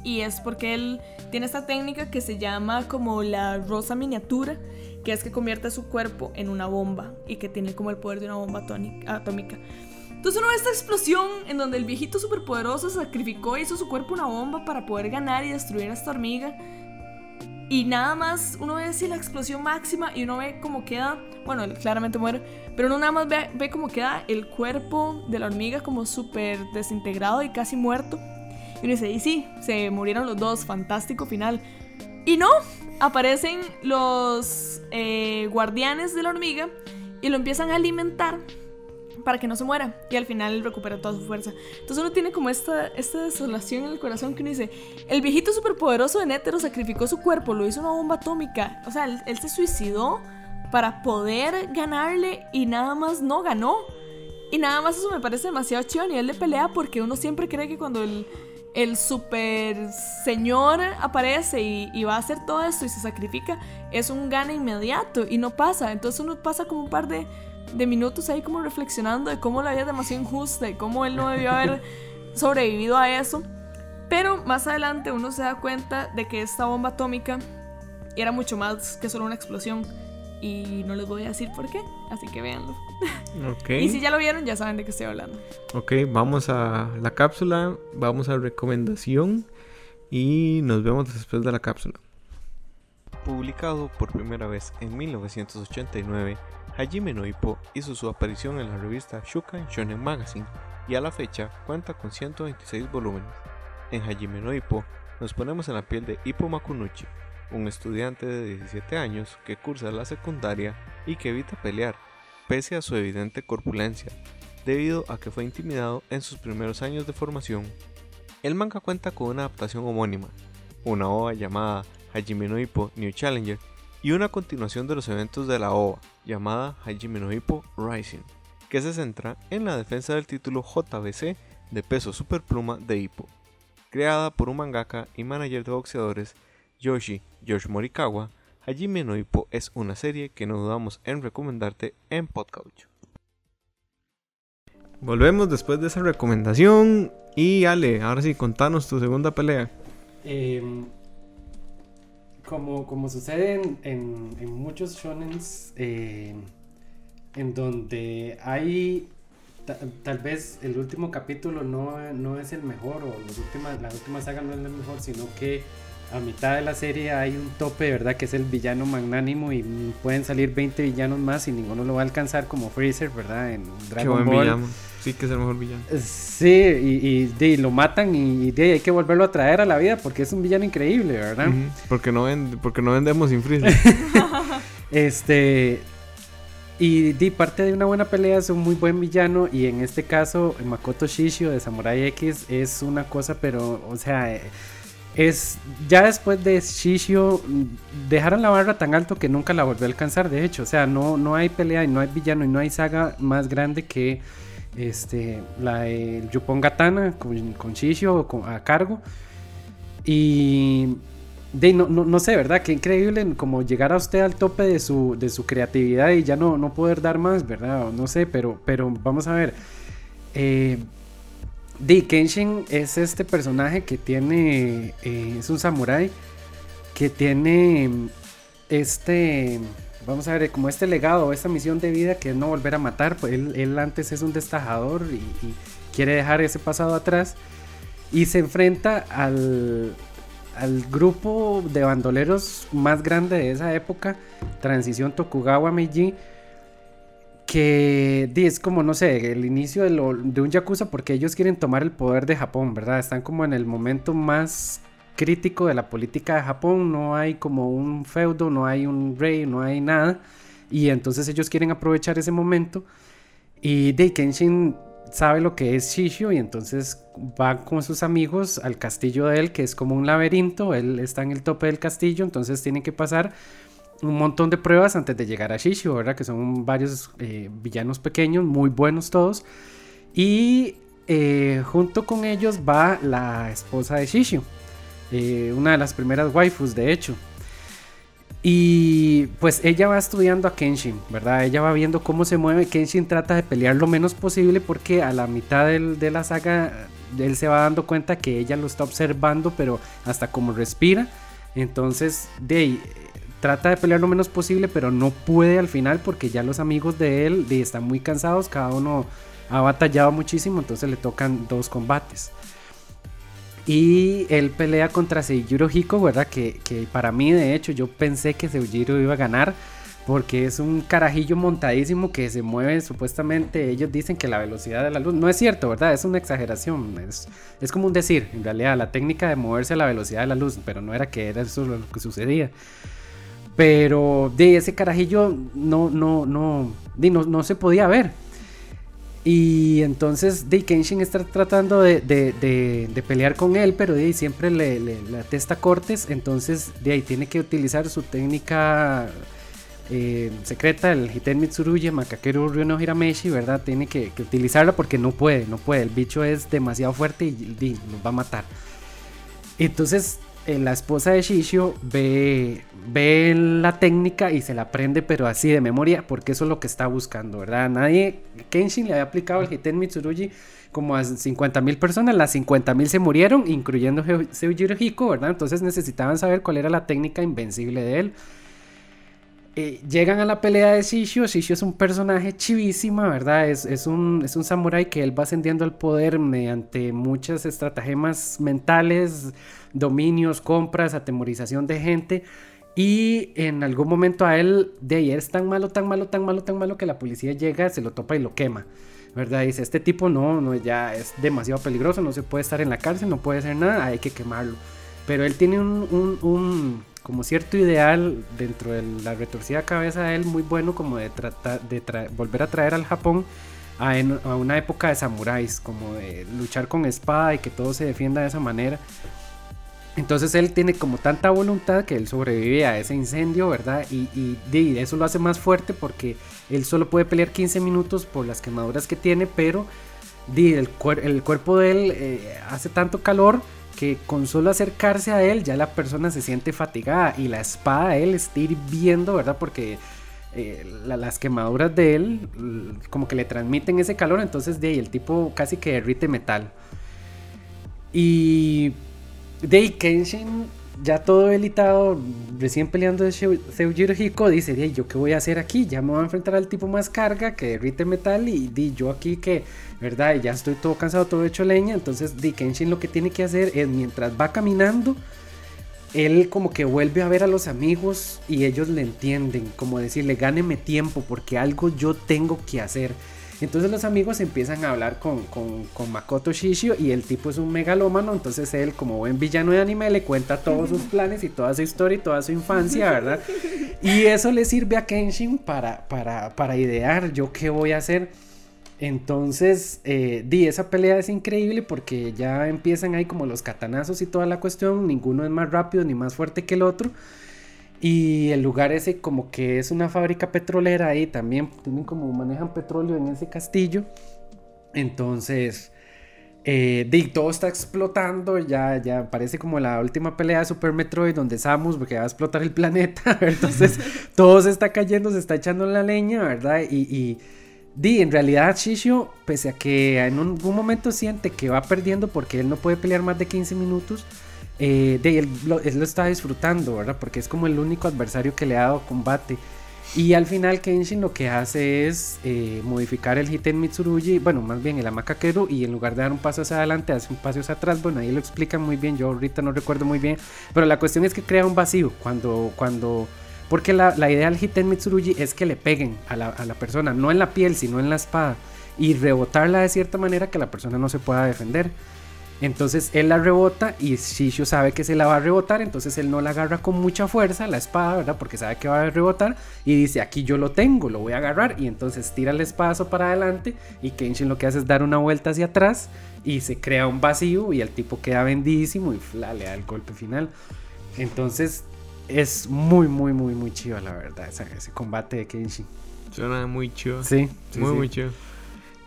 Y es porque él tiene esta técnica que se llama como la rosa miniatura, que es que convierte su cuerpo en una bomba y que tiene como el poder de una bomba atómica. Entonces uno ve esta explosión en donde el viejito superpoderoso sacrificó y hizo su cuerpo una bomba para poder ganar y destruir a esta hormiga. Y nada más, uno ve así la explosión máxima y uno ve cómo queda, bueno, él claramente muere, pero uno nada más ve, ve cómo queda el cuerpo de la hormiga como súper desintegrado y casi muerto. Y uno dice, y sí, se murieron los dos, fantástico final. Y no, aparecen los eh, guardianes de la hormiga y lo empiezan a alimentar para que no se muera. Y al final recupera toda su fuerza. Entonces uno tiene como esta, esta desolación en el corazón que uno dice, el viejito superpoderoso de Nétero sacrificó su cuerpo, lo hizo una bomba atómica. O sea, él, él se suicidó para poder ganarle y nada más no ganó. Y nada más eso me parece demasiado chido a nivel de pelea porque uno siempre cree que cuando el, el super señor aparece y, y va a hacer todo esto y se sacrifica, es un gana inmediato y no pasa. Entonces uno pasa como un par de, de minutos ahí como reflexionando de cómo la vida es demasiado injusta y cómo él no debió haber sobrevivido a eso. Pero más adelante uno se da cuenta de que esta bomba atómica era mucho más que solo una explosión. Y no les voy a decir por qué, así que véanlo. Ok. Y si ya lo vieron, ya saben de qué estoy hablando. Ok, vamos a la cápsula, vamos a recomendación y nos vemos después de la cápsula. Publicado por primera vez en 1989, Hajime no Ippo hizo su aparición en la revista Shukan Shonen Magazine y a la fecha cuenta con 126 volúmenes. En Hajime no Ippo nos ponemos en la piel de Ippo Makunuchi, un estudiante de 17 años que cursa la secundaria y que evita pelear, pese a su evidente corpulencia, debido a que fue intimidado en sus primeros años de formación. El manga cuenta con una adaptación homónima, una OVA llamada Hajime no Ippo New Challenger y una continuación de los eventos de la OVA llamada Hajime no Ippo Rising, que se centra en la defensa del título JBC de peso superpluma de Ippo, creada por un mangaka y manager de boxeadores Yoshi Yosh Morikawa, Hajime no Ippo es una serie que no dudamos en recomendarte en Podcouch. Volvemos después de esa recomendación. Y Ale, ahora sí, contanos tu segunda pelea. Eh, como, como sucede en, en, en muchos shonens, eh, en donde hay ta- tal vez el último capítulo no, no es el mejor o los últimas, la última saga no es la mejor, sino que a mitad de la serie hay un tope, ¿verdad? Que es el villano magnánimo y pueden salir 20 villanos más y ninguno lo va a alcanzar como Freezer, ¿verdad? En Qué Dragon buen Ball. villano. Sí, que es el mejor villano. Sí, y, y, lo matan y, de, hay que volverlo a traer a la vida porque es un villano increíble, ¿verdad? Porque, no vende- porque no vendemos sin freezer. Este. Y di parte de una buena pelea es un muy buen villano. Y en este caso, Makoto Shishio de Samurai X es una cosa, pero, o sea, eh, es. Ya después de Shishio, mm, dejaron la barra tan alto que nunca la volvió a alcanzar. De hecho, o sea, no, no hay pelea y no hay villano y no hay saga más grande que este, la de Yupon Gatana con, con Shishio con- a cargo. Y de, no, no, no sé, ¿verdad? Qué increíble como llegar a usted al tope de su, de su creatividad y ya no, no poder dar más, ¿verdad? No sé, pero, pero vamos a ver. Eh, Di Kenshin es este personaje que tiene, eh, es un samurái que tiene mm, este, vamos a ver, como este legado, esta misión de vida que es no volver a matar. Pues él, él antes es un destajador y, y quiere dejar ese pasado atrás y se enfrenta al, al grupo de bandoleros más grande de esa época, transición Tokugawa Meiji, que es como, no sé, el inicio de, un Yakuza porque ellos quieren tomar el poder de Japón, ¿verdad? Están como en el momento más crítico de la política de Japón, no hay como un feudo, no hay un rey, no hay nada, y entonces ellos quieren aprovechar ese momento. Y de Kenshin sabe lo que es Shishio y entonces va con sus amigos al castillo de él, que es como un laberinto, él está en el tope del castillo, entonces tiene que pasar un montón de pruebas antes de llegar a Shishio, ¿verdad? Que son varios eh, villanos pequeños, muy buenos todos. Y eh, junto con ellos va la esposa de Shishio, eh, una de las primeras waifus, de hecho. Y pues ella va estudiando a Kenshin, ¿verdad? Ella va viendo cómo se mueve. Kenshin trata de pelear lo menos posible porque a la mitad del- de la saga él se va dando cuenta que ella lo está observando, pero hasta como respira. Entonces, de trata de pelear lo menos posible, pero no puede al final porque ya los amigos de él están muy cansados. Cada uno ha batallado muchísimo, entonces le tocan dos combates. Y él pelea contra Seijiro Hiko, ¿verdad? Que, que para mí, de hecho, yo pensé que Seijiro iba a ganar. Porque es un carajillo montadísimo que se mueve supuestamente. Ellos dicen que la velocidad de la luz. No es cierto, ¿verdad? Es una exageración. Es, es como un decir, en realidad, la técnica de moverse a la velocidad de la luz. Pero no era que era eso lo que sucedía. Pero de ese carajillo no, no, no, di, no, no se podía ver. Y entonces de Kenshin está tratando de, de- de- de pelear con él, pero de siempre le, le, le atesta cortes. Entonces de ahí tiene que utilizar su técnica eh, secreta, el Hiten Mitsurugi, Makakeru Ryuno Hirameshi, ¿verdad? Tiene que, utilizarla porque no puede, no puede. El bicho es demasiado fuerte y, di, los va a matar. Entonces la esposa de Shishio ve, ve la técnica y se la aprende, pero así de memoria, porque eso es lo que está buscando, ¿verdad? Nadie, Kenshin le había aplicado el Hiten Mitsurugi como a 50 mil personas, las 50 mil se murieron, incluyendo Seijiro Hiko, ¿verdad? Entonces necesitaban saber cuál era la técnica invencible de él. Eh, llegan a la pelea de Shishio. Shishio es un personaje chivísima, ¿verdad? Es, un, es samurái que él va ascendiendo al poder mediante muchas estratagemas mentales, dominios, compras, atemorización de gente. Y en algún momento a él, de ayer es tan malo, tan malo, tan malo, tan malo que la policía llega, se lo topa y lo quema. ¿Verdad? Dice, este tipo no, no, ya es demasiado peligroso, no se puede estar en la cárcel, no puede hacer nada, hay que quemarlo. Pero él tiene un- como cierto ideal dentro de la retorcida cabeza de él muy bueno como de tratar de volver a traer al Japón a, una época de samuráis, como de luchar con espada y que todo se defienda de esa manera. Entonces él tiene como tanta voluntad que él sobrevive a ese incendio, ¿verdad? Y, eso lo hace más fuerte porque él solo puede pelear 15 minutos por las quemaduras que tiene, pero el cuerpo de él eh, hace tanto calor con solo acercarse a él ya la persona se siente fatigada y la espada a él está hirviendo, ¿verdad? Porque eh, la- las quemaduras de él como que le transmiten ese calor, entonces de ahí el tipo casi que derrite metal. Y de Kenshin, ya todo elitado, recién peleando de Seujiro Hiko, dice, "Di, ¿yo qué voy a hacer aquí? Ya me voy a enfrentar al tipo más carga que derrite metal y di yo aquí que, ¿verdad? Ya estoy todo cansado, todo hecho leña. Entonces, di Kenshin lo que tiene que hacer es, mientras va caminando, él como que vuelve a ver a los amigos y ellos le entienden, como decirle, gáneme tiempo porque algo yo tengo que hacer. Entonces los amigos empiezan a hablar con, con, con Makoto Shishio y el tipo es un megalómano, entonces él como buen villano de anime le cuenta todos sus planes y toda su historia y toda su infancia, ¿verdad? Y eso le sirve a Kenshin para, para, para idear yo qué voy a hacer. Entonces, eh, di, esa pelea es increíble porque ya empiezan ahí como los catanazos y toda la cuestión, ninguno es más rápido ni más fuerte que el otro. Y el lugar ese como que es una fábrica petrolera ahí también, tienen como manejan petróleo en ese castillo. Entonces, eh, di, todo está explotando, ya, ya parece como la última pelea de Super Metroid donde Samus, porque va a explotar el planeta, entonces todo se está cayendo, se está echando la leña, ¿verdad? Y, y di, en realidad Shishio, pese a que en un, un momento siente que va perdiendo porque él no puede pelear más de 15 minutos, eh, de, él, lo, lo está disfrutando, ¿verdad? Porque es como el único adversario que le ha dado combate. Y al final Kenshin lo que hace es eh, modificar el Hiten Mitsurugi, bueno, más bien el Amakakeru, y en lugar de dar un paso hacia adelante, hace un paso hacia atrás. Bueno, ahí lo explican muy bien, yo ahorita no recuerdo muy bien, pero la cuestión es que crea un vacío cuando... cuando porque la, la idea del Hiten Mitsurugi es que le peguen a la, a la persona, no en la piel, sino en la espada, y rebotarla de cierta manera que la persona no se pueda defender. Entonces él la rebota y Shishio sabe que se la va a rebotar, entonces él no la agarra con mucha fuerza, la espada, ¿verdad? Porque sabe que va a rebotar y dice, aquí yo lo tengo, lo voy a agarrar y entonces tira el espadazo para adelante y Kenshin lo que hace es dar una vuelta hacia atrás y se crea un vacío y el tipo queda bendísimo y fla, le da el golpe final. Entonces es muy, muy, muy, muy chido la verdad, ese combate de Kenshin. Suena muy chido. Sí, sí, muy, sí. muy chido.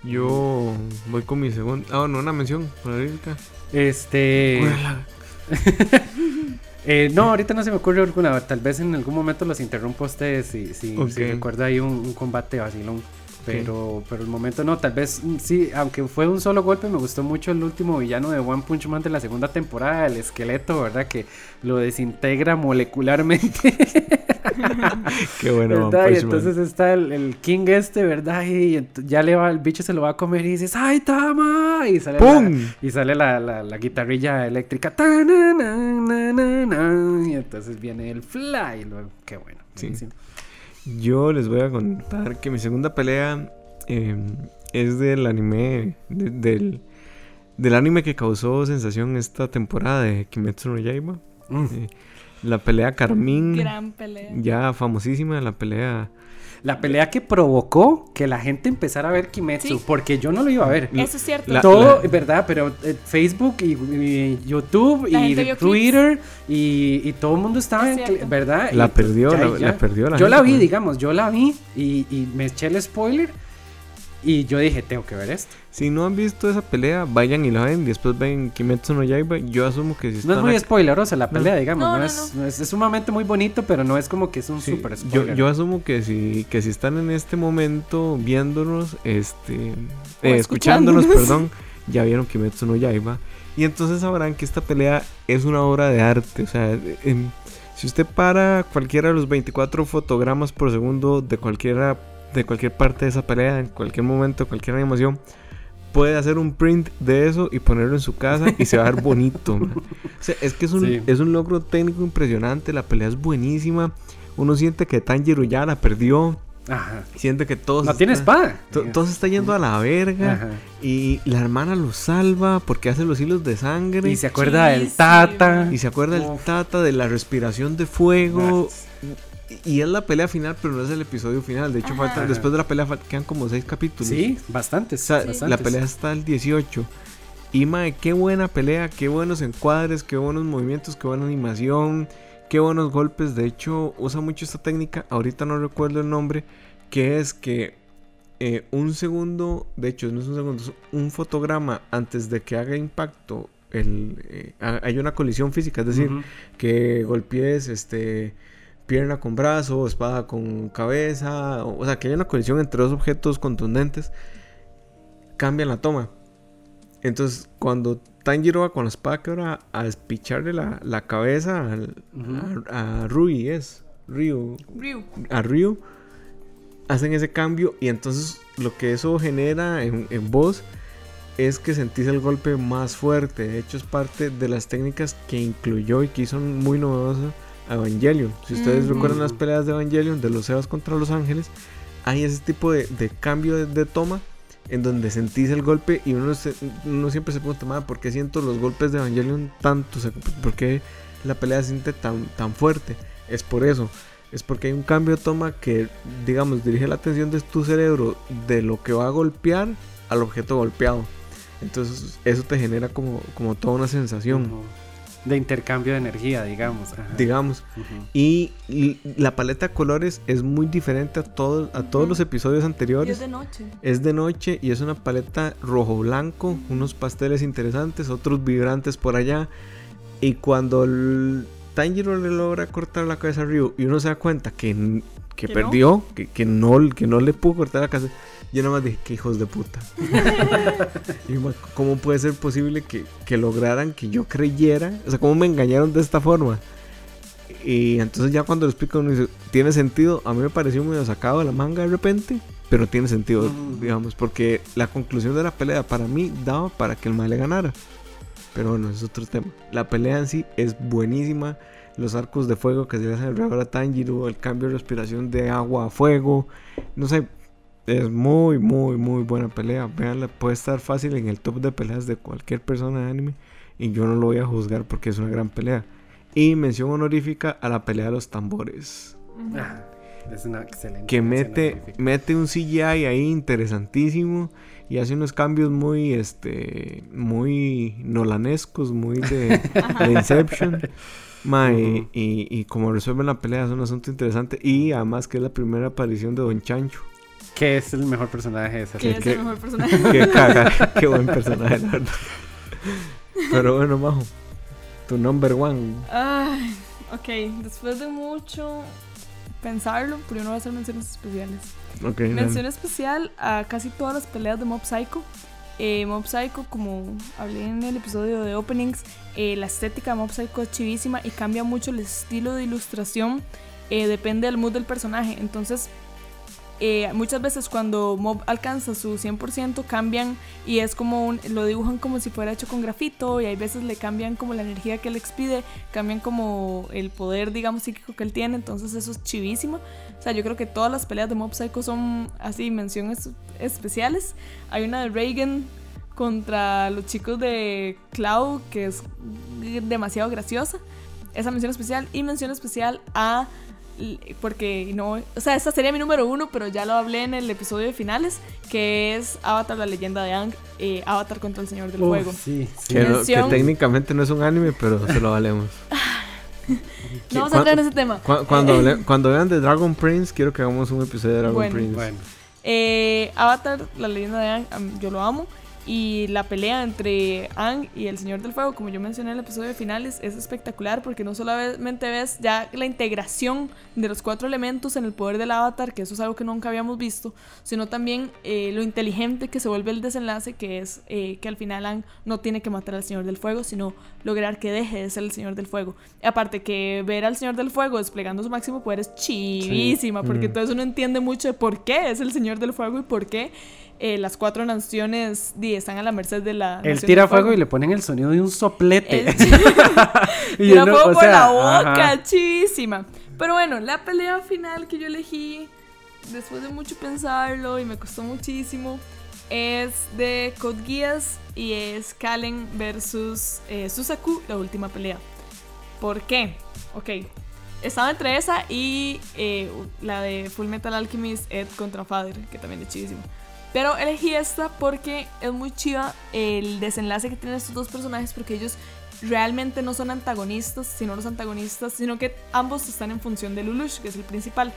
Yo voy con mi segundo. Ah, no, una mención honorífica. Este... Eh, no, ahorita no se me ocurre alguna. Tal vez en algún momento los interrumpo a ustedes si, si recuerda ahí un, un combate vacilón. Pero, pero el momento no, tal vez mm, sí, aunque fue un solo golpe, me gustó mucho el último villano de One Punch Man de la segunda temporada, el esqueleto, ¿verdad? Que lo desintegra molecularmente. Qué bueno, One ¿verdad? Y Punch Man. entonces está el, el King este, ¿verdad? Y ya le va, el bicho se lo va a comer y dices, ¡ay, Tama! Y sale, ¡Pum! La, y sale la, la- la guitarrilla eléctrica. Y entonces viene el fly. Y luego, qué bueno. Sí. buenísimo. Yo les voy a contar que mi segunda pelea eh, es del anime. de- del, del anime que causó sensación esta temporada de Kimetsu no Yaiba. Mm. Eh, la pelea Carmín. Gran pelea. Ya famosísima, la pelea. La pelea que provocó que la gente empezara a ver Kimetsu, Sí. porque yo no lo iba a ver. Eso es cierto. La- Todo, ¿verdad? Pero eh, Facebook y, y YouTube La y Twitter y, y todo el mundo estaba, Es en. ¿verdad? La Y, perdió, ya, la- ya. la perdió la Yo la vi, pues. digamos, yo la vi y, y me eché el spoiler y yo dije, tengo que ver esto. Si no han visto esa pelea, vayan y la ven. y Después ven Kimetsu no Yaiba. Yo asumo que si No es muy spoilerosa la pelea, digamos, No, no, no, es, no es, es sumamente muy bonito, pero no es como que es un Sí, super yo, spoiler. yo asumo que si, que si están en este momento viéndonos, este, eh, escuchándonos, perdón, ya vieron Kimetsu no Yaiba. Y entonces sabrán que esta pelea es una obra de arte. O sea, si usted para cualquiera de los 24 fotogramas por segundo de cualquiera de cualquier parte de esa pelea, en cualquier momento, cualquier animación, puede hacer un print de eso y ponerlo en su casa y se va a ver bonito. man. O sea, es que es un, Sí. es un logro técnico impresionante, la pelea es buenísima. Uno siente que Tanjiro ya la perdió, Ajá. siente que todo No se tiene está- espada. to- todo se está yendo a la verga Ajá. y la hermana lo salva porque hace los hilos de sangre Y se acuerda del. Tata. y se acuerda del tata de la respiración de fuego y es la pelea final pero no es el episodio final de hecho Ajá. Ajá. después de la pelea quedan como seis capítulos Sí, bastantes. o sea, bastantes. la pelea está al 18 y mae, qué buena pelea, qué buenos encuadres, qué buenos movimientos, qué buena animación, qué buenos golpes. De hecho, usa mucho esta técnica, ahorita no recuerdo el nombre, que es que eh, un segundo, de hecho no es un segundo, es un fotograma antes de que haga impacto el, eh, ha- hay una colisión física, es decir, que golpees este pierna con brazo, espada con cabeza, o, o sea, que haya una colisión entre dos objetos contundentes, cambian la toma. Entonces, cuando Tanjiro va con la espada que ahora a despicharle la, la cabeza al- Ujú. a, a Rui, es Ryu, Ryu. a Ryu, hacen ese cambio y entonces lo que eso genera en, en vos es que sentís el golpe más fuerte. De hecho, es parte de las técnicas que incluyó y que hizo muy novedosa Evangelion. Si ustedes recuerdan las peleas de Evangelion de los Sebas contra los Ángeles, hay ese tipo de, de cambio de, de toma en donde sentís el golpe y uno, se- uno siempre se pregunta, "Madre, ¿por qué siento los golpes de Evangelion tanto? O sea, ¿Por qué la pelea se siente tan, tan fuerte? Es por eso. Es porque hay un cambio de toma que, digamos, dirige la atención de tu cerebro de lo que va a golpear al objeto golpeado. Entonces eso te genera como, como toda una sensación. De intercambio de energía, digamos. ajá. digamos. Y la paleta de colores es muy diferente a, todo, a todos los episodios Y anteriores. es de noche. Es de noche y es una paleta rojo-blanco, unos pasteles interesantes, otros vibrantes por allá. Y cuando el Tanjiro le logra cortar la cabeza a Ryu y uno se da cuenta que, que Que perdió, que, que, no, que no le pudo cortar la cabeza, yo nada más dije, que hijos de puta. y ¿Cómo puede ser posible que, que lograran que yo creyera? O sea, ¿cómo me engañaron de esta forma? Y entonces ya cuando lo explica uno dice, tiene sentido, a mí me pareció medio sacado de la manga de repente, pero tiene sentido, Ujú. digamos, porque la conclusión de la pelea para mí daba para que el mal le ganara. Pero bueno, es otro tema. La pelea en sí es buenísima. Los arcos de fuego que se le hacen alrededor a Tanjiro, el cambio de respiración de agua a fuego. No sé, es muy, muy, muy buena pelea. Veanla, puede estar fácil en el top de peleas de cualquier persona de anime. Y yo no lo voy a juzgar porque es una gran pelea. Y mención honorífica a la pelea de los tambores. Ah, es una excelente. Que mete, mete un CGI ahí interesantísimo. Y hace unos cambios muy, este, muy nolanescos, muy de, de Inception. Ma, y, Ujú. y- y como resuelven la pelea es un asunto interesante. Y además que es la primera aparición de Don Chancho. Que es el mejor personaje de esa Que que- es que- el mejor personaje. Qué caga, qué buen personaje, la verdad. Pero bueno, Majo. Tu number one. Ay, ok, después de mucho pensarlo, primero voy a hacer menciones especiales. Ok, Mención especial a casi todas las peleas de Mob Psycho. Eh, Mob Psycho, como hablé en el episodio de openings, eh, la estética de Mob Psycho es chivísima y cambia mucho el estilo de ilustración. eh, depende del mood del personaje. Entonces, eh, muchas veces cuando Mob alcanza su 100% cambian y es como un- lo dibujan como si fuera hecho con grafito y hay veces le cambian como la energía que él expide, cambian como el poder digamos psíquico que él tiene, entonces eso es chivísimo. O sea, yo creo que todas las peleas de Mob Psycho son así menciones especiales. Hay una de Reagan contra los chicos de Cloud que es demasiado graciosa. Esa mención especial y mención especial a porque no, o sea, esta sería mi número uno, pero ya lo hablé en el episodio de finales, que es Avatar, la leyenda de Aang, eh, Avatar contra el Señor del Uf, Fuego. Sí, sí. Que, no- que técnicamente no es un anime, pero se lo valemos. No vamos a entrar en ese tema. Cu- cuando, hable- cuando vean de Dragon Prince, quiero que hagamos un episodio de Dragon Bueno. Prince. Bueno, Eh, Avatar, la leyenda de Aang, yo lo amo. Y la pelea entre Aang y el Señor del Fuego, como yo mencioné en el episodio de finales, es espectacular porque no solamente ves ya la integración de los cuatro elementos en el poder del avatar, que eso es algo que nunca habíamos visto, sino también eh, lo inteligente que se vuelve el desenlace, que es eh, que al final Aang no tiene que matar al Señor del Fuego, sino lograr que deje de ser el Señor del Fuego. Y aparte que ver al Señor del Fuego desplegando su máximo poder es chivísima, porque Mm. entonces uno entiende mucho de por qué es el Señor del Fuego y por qué eh, las cuatro naciones di, están a la merced de la. él nación tira del fuego y le ponen el sonido de un soplete. El- Y Tira uno, fuego o por sea, la boca, ajá. chivísima. Pero bueno, la pelea final que yo elegí, después de mucho pensarlo y me costó muchísimo, es de Code Geass y es Kalen versus eh, Susaku, la última pelea. ¿Por qué? Ok. Estaba entre esa y eh, la de Full Metal Alchemist Ed contra Father, que también es chivísimo. Pero elegí esta porque es muy chiva el desenlace que tienen estos dos personajes porque ellos realmente no son antagonistas, sino los antagonistas, sino que ambos están en función de Lulush, que es el principal.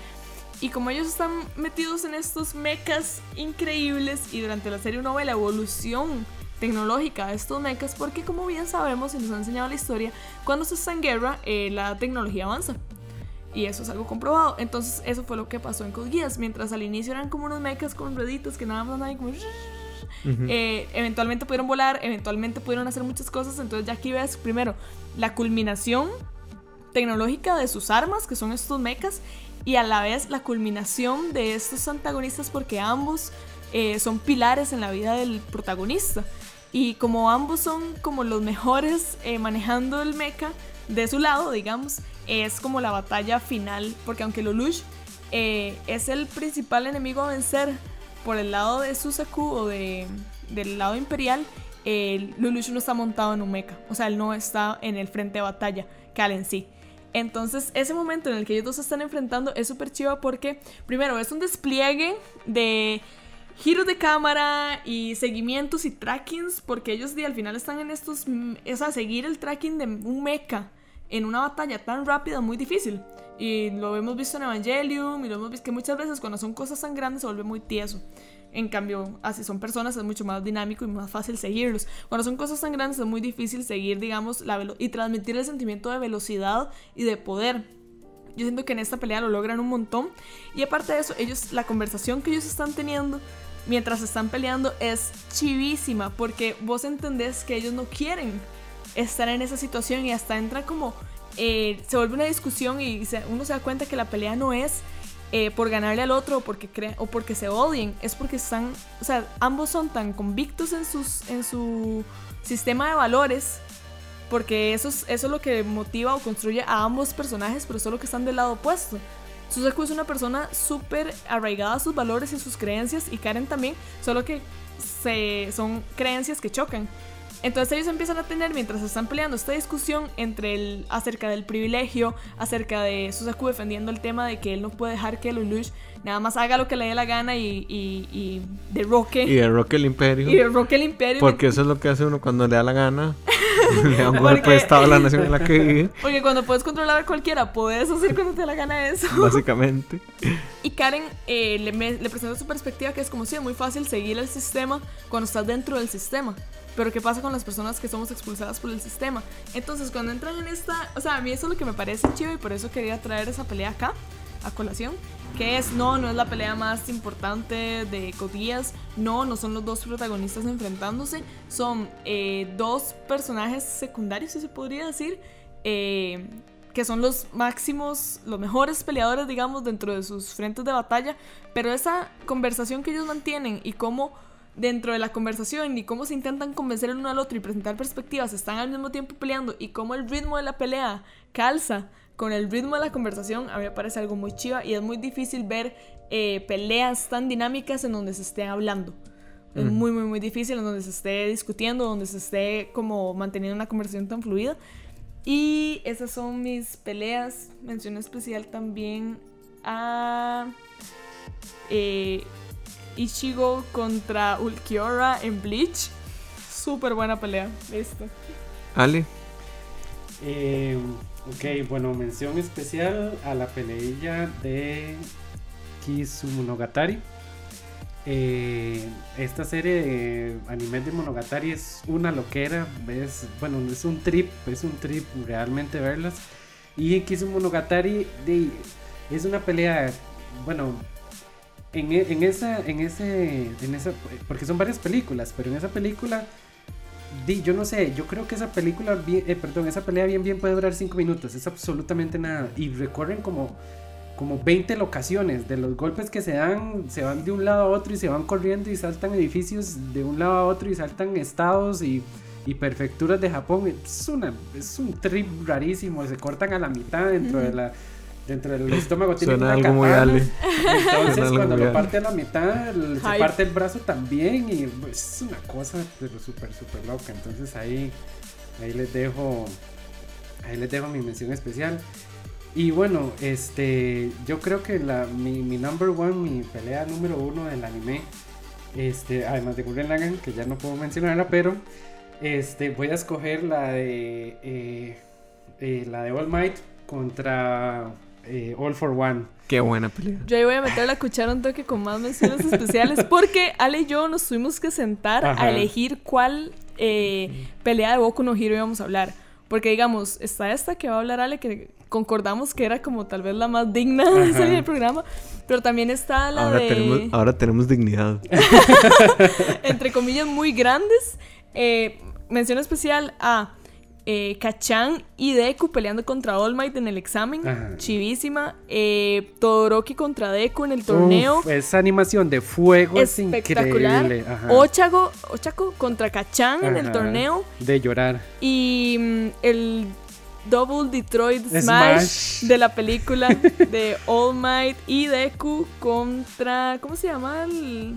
Y como ellos están metidos en estos mechas increíbles y durante la serie uno ve la evolución tecnológica de estos mechas porque como bien sabemos y nos ha enseñado la historia, cuando se está en guerra eh, la tecnología avanza. Y eso es algo comprobado. Entonces eso fue lo que pasó en Code Geass. Mientras al inicio eran como unos mechas con rueditas que nada más ahí como... Eh, eventualmente pudieron volar, eventualmente pudieron hacer muchas cosas. Entonces ya aquí ves primero la culminación tecnológica de sus armas, que son estos mechas, y a la vez la culminación de estos antagonistas porque ambos eh, son pilares en la vida del protagonista. Y como ambos son como los mejores eh, manejando el mecha de su lado, digamos, es como la batalla final, porque aunque Lelouch eh, es el principal enemigo a vencer por el lado de Susaku o de, del lado imperial, eh, no está montado en un mecha, o sea, él no está en el frente de batalla, Cal en sí. Entonces, ese momento en el que ellos dos se están enfrentando es súper chido porque, primero, es un despliegue de giros de cámara y seguimientos y trackings, porque ellos al final están en estos. Es a seguir el tracking de un mecha en una batalla tan rápida muy difícil. Y lo hemos visto en Evangelium y lo hemos visto que muchas veces cuando son cosas tan grandes se vuelve muy tieso. En cambio, así son personas es mucho más dinámico y más fácil seguirlos. Cuando son cosas tan grandes es muy difícil seguir, digamos, la y transmitir el sentimiento de velocidad y de poder. Yo siento que en esta pelea lo logran un montón. Y aparte de eso, ellos, la conversación que ellos están teniendo mientras están peleando es chivísima. Porque vos entendés que ellos no quieren estar en esa situación y hasta entra como... Eh, se vuelve una discusión y uno se da cuenta que la pelea no es eh, por ganarle al otro o porque, o porque se odien, es porque están, o sea, ambos son tan convictos en, sus, en su sistema de valores, porque eso es, eso es lo que motiva o construye a ambos personajes, pero solo que están del lado opuesto. Suzaku es una persona súper arraigada a sus valores y sus creencias, y Karen también, solo que se, son creencias que chocan. Entonces ellos empiezan a tener, mientras están peleando, esta discusión entre el, acerca del privilegio, acerca de Susaku defendiendo el tema de que él no puede dejar que Lelouch nada más haga lo que le dé la gana y, y, y derroque. Y derroque el imperio. Y derroque el imperio. Porque eso es lo que hace uno cuando le da la gana. le da un golpe de estado a la nación en la que vive. Porque cuando puedes controlar a cualquiera, puedes hacer cuando te da la gana eso. Básicamente. Y Karen eh, le, le presenta su perspectiva que es como si es muy fácil seguir el sistema cuando estás dentro del sistema. Pero ¿qué pasa con las personas que somos expulsadas por el sistema? Entonces, cuando entran en esta... O sea, a mí eso es lo que me parece chido y por eso quería traer esa pelea acá, a colación. Que es, no, no es la pelea más importante de Codías. No, no son los dos protagonistas enfrentándose. Son eh, dos personajes secundarios, si se podría decir. Eh, que son los máximos, los mejores peleadores, digamos, dentro de sus frentes de batalla. Pero esa conversación que ellos mantienen y cómo dentro de la conversación y cómo se intentan convencer el uno al otro y presentar perspectivas, están al mismo tiempo peleando y cómo el ritmo de la pelea calza con el ritmo de la conversación, a mí me parece algo muy chiva y es muy difícil ver eh, peleas tan dinámicas en donde se esté hablando. Es muy, muy, muy difícil en donde se esté discutiendo, donde se esté como manteniendo una conversación tan fluida. Y esas son mis peleas. Mención especial también a... Eh, Ichigo contra Ulquiorra en Bleach. Súper buena pelea. Listo. Ale. Eh, ok, bueno, mención especial a la peleilla de Kisumonogatari. Eh, esta serie de anime de Monogatari es una loquera, es, bueno, es un trip, es un trip realmente verlas. Y en Kisumonogatari de, es una pelea, bueno, en, e, en, esa, en ese, en esa, porque son varias películas, pero en esa película, di, yo no sé, yo creo que esa película, eh, perdón, esa pelea bien bien puede durar 5 minutos, es absolutamente nada, y recorren como, como 20 locaciones, de los golpes que se dan, se van de un lado a otro y se van corriendo y saltan edificios de un lado a otro y saltan estados y y prefecturas de Japón. Es, una, es un trip rarísimo. Se cortan a la mitad dentro de la dentro del estómago tiene Suena una algo muy. Ale. Entonces, Suena cuando lo Ale. parte a la mitad, el- se parte el brazo también. Y pues, es una cosa pero súper, súper loca. Entonces, ahí, ahí les dejo. Ahí les dejo mi mención especial. Y bueno, este. Yo creo que la, mi, mi number one, mi pelea número uno del anime. Este, además de Gurren Lagann, que ya no puedo mencionarla, pero. Este, voy a escoger la de. eh, eh, la de All Might contra eh, All for One. Qué buena pelea. Yo ahí voy a meter la cuchara un toque con más menciones especiales porque Ale y yo nos tuvimos que sentar Ajá. a elegir cuál eh, pelea de Boku no Hero íbamos a hablar. Porque digamos, está esta que va a hablar Ale, que concordamos que era como tal vez la más digna de salir del programa, pero también está la Ahora de, tenemos, ahora tenemos dignidad. entre comillas, muy grandes. Eh, mención especial a eh, Kachan y Deku peleando contra All Might en el examen. Ajá. Chivísima. Eh, Todoroki contra Deku en el torneo. Uf, esa animación de fuego es espectacular. increíble. Ajá. Ochago, Ochako contra Kachan en el Ajá. torneo. De llorar. Y mm, el Double Detroit Smash, Smash. de la película de All Might y Deku contra. ¿Cómo se llama? El.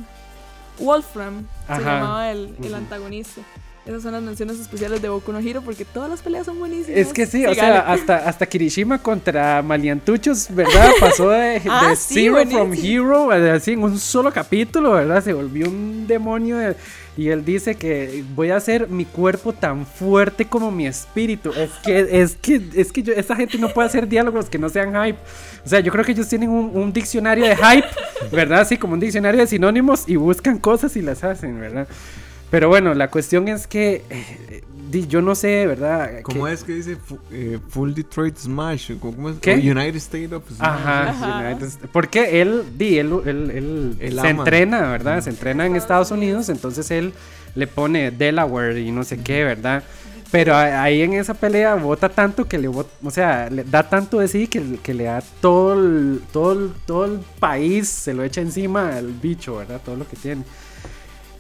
Wolfram. Se Ajá. llamaba el, antagonista. Esas son las menciones especiales de Boku no Hero porque todas las peleas son buenísimas. Es que sí, o sea, hasta, hasta Kirishima contra Maliantuchos, ¿verdad? Pasó de, de Ah, sí, Zero from buenísimo. Hero, eh, así en un solo capítulo, ¿verdad? Se volvió un demonio de- y él dice que voy a hacer mi cuerpo tan fuerte como mi espíritu. Es que, es que, es que yo- esa gente no puede hacer diálogos que no sean hype. O sea, yo creo que ellos tienen un, un diccionario de hype, ¿verdad? Así como un diccionario de sinónimos y buscan cosas y las hacen, ¿verdad? Pero bueno, la cuestión es que eh, di- yo no sé, ¿verdad? ¿Cómo que- es que dice eh, Full Detroit Smash? ¿Cómo es? ¿Qué? United States of Smash. Ajá, Ajá. United porque él, di, él, él- él Él se ama. entrena, ¿verdad? Se entrena en Estados Unidos, entonces él le pone Delaware y no sé qué, ¿verdad? Pero ahí en esa pelea vota tanto que le bot- o sea, le da tanto de sí que, que le da todo el, todo, el, todo el país, se lo echa encima al bicho, ¿verdad? Todo lo que tiene.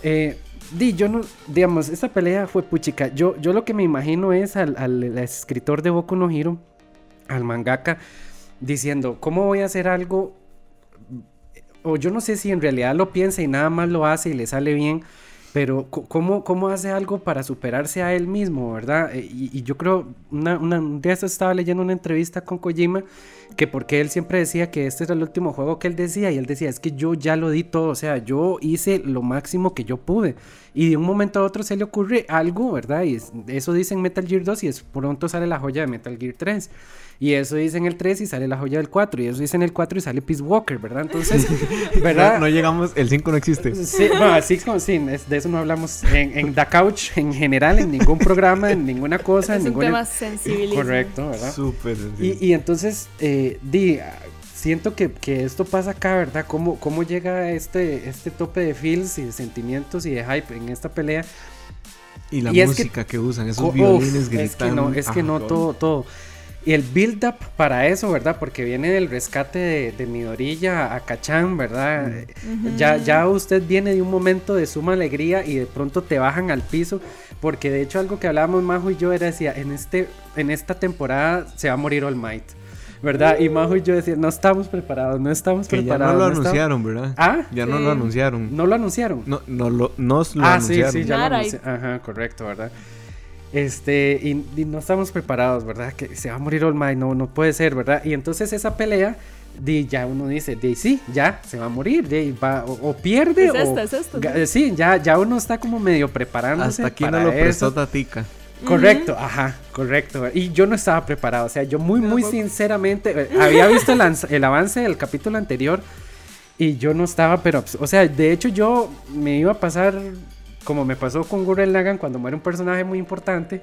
Eh, di, yo no, digamos, esta pelea fue puchica. Yo, yo lo que me imagino es al, al- al escritor de Boku no Hero, al mangaka, diciendo, ¿cómo voy a hacer algo? O yo no sé si en realidad lo piensa y nada más lo hace y le sale bien, pero ¿cómo, cómo hace algo para superarse a él mismo, verdad? Eh, Y, yo creo, una, una, un día estaba leyendo una entrevista con Kojima, que porque él siempre decía que este era el último juego que él decía, y él decía, es que yo ya lo di todo, o sea, yo hice lo máximo que yo pude. Y de un momento a otro se le ocurre algo, ¿verdad? Y es- eso dice en Metal Gear 2 y es, pronto sale la joya de Metal Gear 3. Y eso dice en el 3 y sale la joya del 4. Y eso dice en el 4 y sale Peace Walker, ¿verdad? Entonces, ¿verdad? No, no llegamos, el 5 no existe. Sí, bueno, así como sí, es- de eso no hablamos en, en The Couch en general, en ningún programa, en ninguna cosa, es en un ninguna... tema sensible. Correcto, ¿verdad? Súper. Y, y entonces, eh, di, siento que, que esto pasa acá, ¿verdad? ¿Cómo, cómo llega este, este tope de feels y de sentimientos y de hype en esta pelea? Y la y es que- música que, usan, esos Uf, violines es que gritando. no, es que Ah, no todo, todo. Y el build up para eso, ¿verdad? Porque viene del rescate de, de Midorilla a Cachán, ¿verdad? Eh, Ya, ya usted viene de un momento de suma alegría y de pronto te bajan al piso. Porque de hecho algo que hablábamos Majo y yo era decía, en este, en esta temporada se va a morir All Might. ¿Verdad? Y Majo y yo decía, no estamos preparados, no estamos Que ya preparados. no lo estamos-". anunciaron, ¿verdad? ¿Ah? Ya no Sí. lo anunciaron. ¿No lo anunciaron? No, no lo, nos lo ah, anunciaron. sí, sí, ya lo Nada. anunciaron. Ajá, correcto, ¿verdad? Este, y, y no estamos preparados, ¿verdad? Que se va a morir All Might, no, no puede ser, ¿verdad? Y entonces esa pelea, di, ya uno dice, di, sí, ya, se va a morir, di, va, o, o pierde, Es o... esta, es esta. Sí, ya, ya uno está como medio preparándose Hasta aquí para no lo prestó. Tatica. Correcto, ajá, correcto. Y yo no estaba preparado, o sea, yo muy, muy sinceramente, eh, había visto el, el avance del capítulo anterior y yo no estaba, pero, o sea, de hecho yo me iba a pasar, como me pasó con Gurren Lagann cuando muere un personaje muy importante,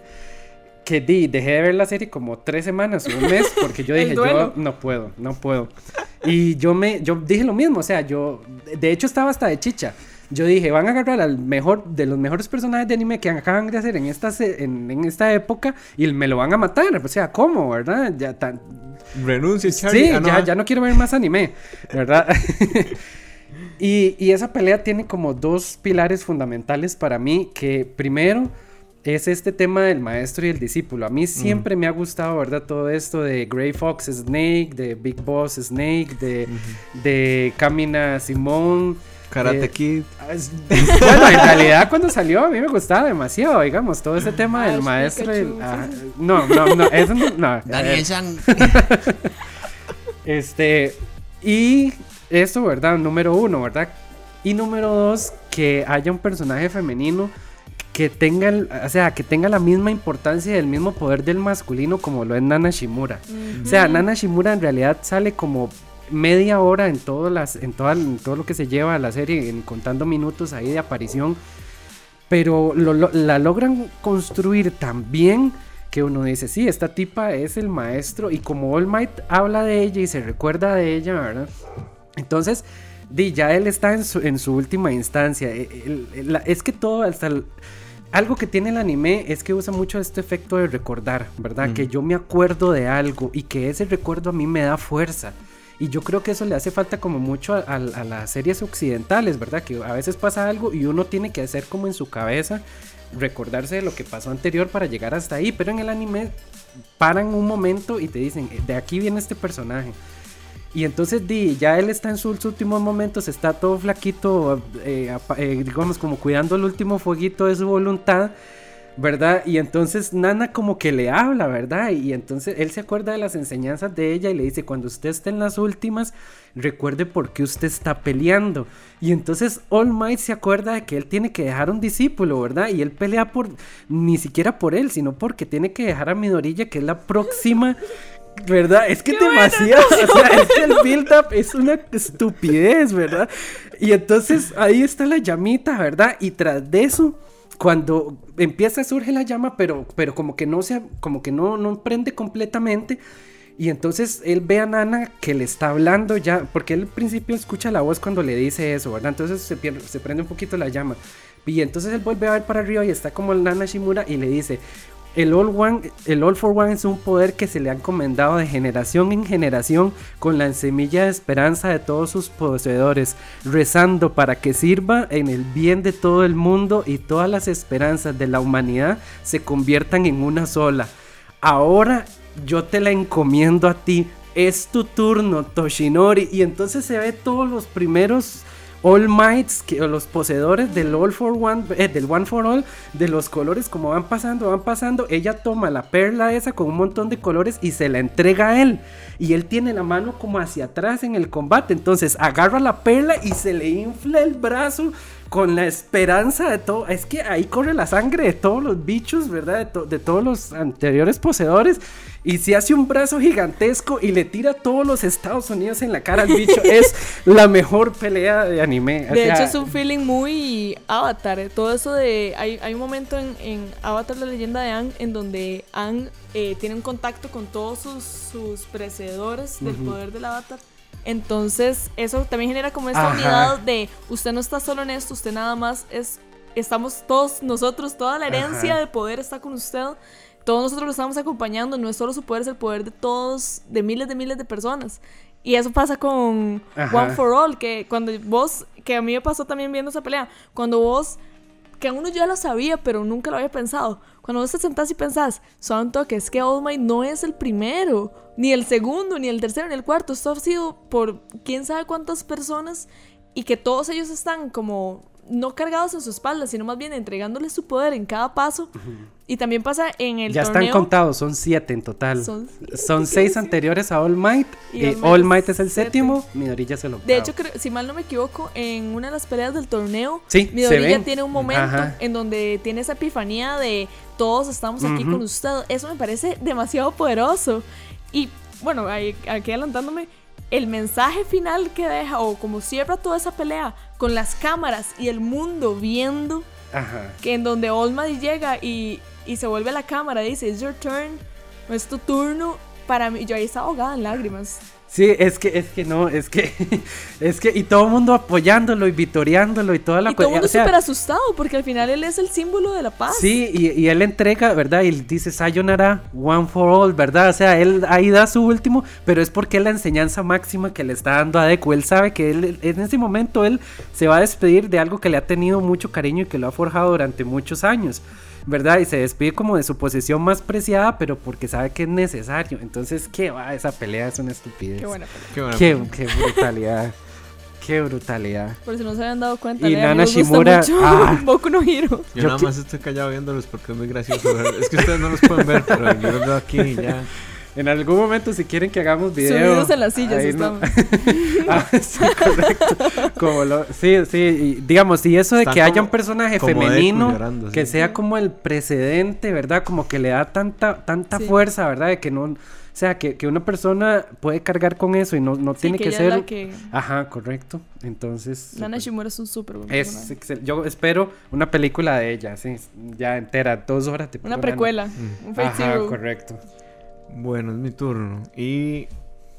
que di, dejé de ver la serie como tres semanas o un mes porque yo dije, yo no puedo, no puedo. Y yo me, yo dije lo mismo, o sea, yo, de hecho estaba hasta de chicha. Yo dije, van a agarrar al mejor, de los mejores personajes de anime que acaban de hacer en esta, en, en esta época y me lo van a matar. O sea, ¿cómo, verdad? Ya tan, Renuncia, Charlie. Sí, Ah, no, ya, ah. ya no quiero ver más anime, ¿verdad? y, y esa pelea tiene como dos pilares fundamentales para mí, que primero es este tema del maestro y el discípulo. A mí siempre me ha gustado, ¿verdad? Todo esto de Grey Fox Snake, de Big Boss Snake, de, de Camina Simón. Karate Kid. Ah, Bueno, en realidad cuando salió a mí me gustaba demasiado, digamos, todo ese tema del Ash, maestro. y el- ah, no, no, no, eso no. no, ver. San. Este, y eso, ¿verdad? Número uno, ¿verdad? Y número dos, que haya un personaje femenino que tenga, o sea, que tenga la misma importancia y el mismo poder del masculino como lo es Nana Shimura. O sea, Nana Shimura en realidad sale como media hora en todo, las, en, toda- en todo lo que se lleva a la serie, en, contando minutos ahí de aparición. Pero lo- lo- la logran construir tan bien que uno dice, sí, esta tipa es el maestro. Y como All Might habla de ella y se recuerda de ella, ¿verdad? Entonces, di, ya él está en su, en su última instancia. E- el- el- la- es que todo, hasta el- algo que tiene el anime es que usa mucho este efecto de recordar, ¿verdad? Que yo me acuerdo de algo y que ese recuerdo a mí me da fuerza. Y yo creo que eso le hace falta como mucho a, a- a las series occidentales, ¿verdad? Que a veces pasa algo y uno tiene que hacer como en su cabeza recordarse de lo que pasó anterior para llegar hasta ahí. Pero en el anime paran un momento y te dicen, de aquí viene este personaje. Y entonces di, ya él está en sus últimos momentos, está todo flaquito, eh, eh, digamos como cuidando el último fueguito de su voluntad, ¿verdad? Y entonces Nana como que le habla, ¿verdad? Y entonces él se acuerda de las enseñanzas de ella y le dice, cuando usted esté en las últimas, recuerde por qué usted está peleando. Y entonces All Might se acuerda de que él tiene que dejar un discípulo, ¿verdad? Y él pelea por, ni siquiera por él, sino porque tiene que dejar a Midorilla, que es la próxima... ¿Verdad? Es que Qué demasiado. O sea, es que el build-up es una estupidez, ¿verdad? Y entonces ahí está la llamita, ¿verdad? Y tras de eso, cuando empieza surge la llama, pero, pero como que no se, como que no, no prende completamente. Y entonces él ve a Nana que le está hablando ya, porque él al principio escucha la voz cuando le dice eso, ¿verdad? Entonces se, pierde- se prende un poquito la llama. Y entonces él vuelve a ver para arriba y está como el Nana Shimura y le dice, el All, One, el All for One es un poder que se le ha encomendado de generación en generación con la semilla de esperanza de todos sus poseedores, rezando para que sirva en el bien de todo el mundo y todas las esperanzas de la humanidad se conviertan en una sola. Ahora yo te la encomiendo a ti. Es tu turno, Toshinori. Y entonces se ve todos los primeros All Mights, que, los poseedores del All for One, eh, del One for All, de los colores como van pasando, van pasando. Ella toma la perla esa con un montón de colores y se la entrega a él. Y él tiene la mano como hacia atrás en el combate. Entonces agarra la perla y se le infla el brazo con la esperanza de todo. Es que ahí corre la sangre de todos los bichos, ¿verdad? De, to- de todos los anteriores poseedores. Y se hace un brazo gigantesco y le tira a todos los Estados Unidos en la cara al bicho. es la mejor pelea de anime. O De sea, hecho, es un feeling muy Avatar. eh, Todo eso de. Hay, hay un momento en, en Avatar, la leyenda de Aang, en donde Aang eh, tiene un contacto con todos sus, sus precededores del poder del Avatar. Entonces, eso también genera como esta Ajá. unidad de usted no está solo en esto, usted nada más es. Estamos todos nosotros, toda la herencia Ajá. de poder está con usted. Todos nosotros lo estamos acompañando. No es solo su poder, es el poder de todos, de miles de miles de personas. Y eso pasa con Ajá. One for All, que cuando vos, que a mí me pasó también viendo esa pelea, cuando vos, que uno ya lo sabía, pero nunca lo había pensado, cuando vos te sentás y pensás, son que es que All Might no es el primero, ni el segundo, ni el tercero, ni el cuarto, esto ha sido por quién sabe cuántas personas y que todos ellos están como no cargados en su espalda, sino más bien entregándole su poder en cada paso. Y también pasa en el ya torneo. están contados, son siete en total. Son Son, seis anteriores a All Might. Y Y All Might All es Might es el siete. séptimo, Midorilla el octavo. De hecho, creo- si mal no me equivoco, en una de las peleas del torneo, Sí, se ven. tiene un momento Ajá. en donde tiene esa epifanía de todos estamos aquí con usted. Eso me parece demasiado poderoso. Y bueno, aquí adelantándome, el mensaje final que deja, o como cierra toda esa pelea, con las cámaras y el mundo viendo, Ajá. que en donde Might llega y, y se vuelve a la cámara, dice, it's your turn, es tu turno. Para mí, yo ahí estaba ahogada en lágrimas. Sí, es que, es que no, es que, es que, y todo el mundo apoyándolo y vitoreándolo y toda la y todo el mundo o sea, súper asustado porque al final él es el símbolo de la paz. Sí, y, y él entrega, ¿verdad? Y dice Sayonara, one for all, ¿verdad? O sea, él ahí da su último, pero es porque es la enseñanza máxima que le está dando a Deku. Él sabe que él, en ese momento él se va a despedir de algo que le ha tenido mucho cariño y que lo ha forjado durante muchos años, ¿verdad? Y se despide como de su posición más preciada, pero porque sabe que es necesario. Entonces, ¿qué va? Esa pelea es una estupidez. Qué buena pelea. Qué bueno. Qué, qué brutalidad. Qué brutalidad. Por si no se habían dado cuenta, Y Nana Shimura, mucho ah. Boku no Hero. Yo, Yo nada que- más estoy callado viéndolos porque es muy gracioso. Es que ustedes no los pueden ver, pero yo los veo aquí y ya. En algún momento, si quieren que hagamos video. Subidos en las sillas no- estamos. Ah, sí, correcto. Como lo- sí, sí. y digamos, y eso de Están que haya un personaje femenino llorando, que sea como el precedente, ¿verdad? Como que le da tanta, tanta Sí. fuerza, ¿verdad? De que no. O sea, que, que una persona puede cargar con eso y no, no Sí, tiene que, es ser. la que... Ajá, correcto. Entonces. Nana Shimura es un súper buen es personaje. excel- Yo espero una película de ella, sí, ya entera, dos horas. de Una precuela. Mm. Un Ajá, correcto. Bueno, es mi turno. Y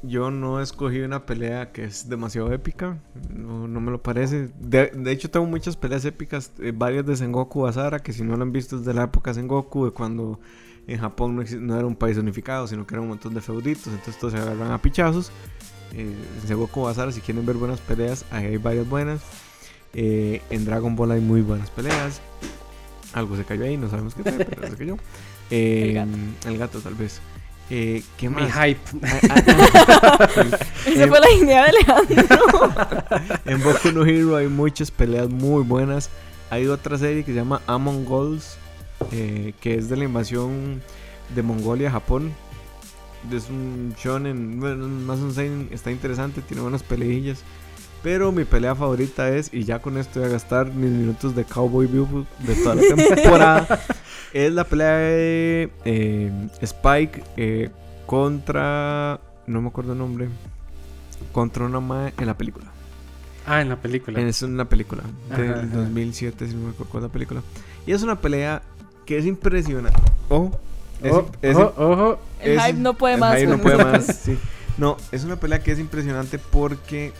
yo no escogí una pelea que es demasiado épica. No, no me lo parece. De, de hecho, tengo muchas peleas épicas. eh, varias de Sengoku Basara, que si no lo han visto es de la época Sengoku, de cuando en Japón no, era un país unificado, sino que era un montón de feuditos. Entonces todos se agarran a pichazos. Eh, en Sengoku Basara, si quieren ver buenas peleas, ahí hay varias buenas. Eh, en Dragon Ball hay muy buenas peleas. Algo se cayó ahí, no sabemos qué fue, pero se cayó. Eh, El gato. el gato, tal vez. Eh, ¿Qué Mi más? hype. Esa Eh, fue la idea de Alejandro. En Boku no Hero hay muchas peleas muy buenas. Hay otra serie que se llama Among Goals, eh, que es de la invasión de Mongolia a Japón. Es un shonen, bueno, más un seinen, está interesante, tiene buenas peleillas. Pero mi pelea favorita es, y ya con esto voy a gastar mis minutos de Cowboy View de toda la temporada, es la pelea de eh, Spike eh, contra, no me acuerdo el nombre, contra una mae en la película. Ah, en la película. Es una película del Ajá, ajá. 2007, si no me acuerdo la película. Y es una pelea que es impresionante. Ojo, es, Oh, es- ojo, ojo. El es- hype no puede el más. hype no puede más, sí. No, es una pelea que es impresionante porque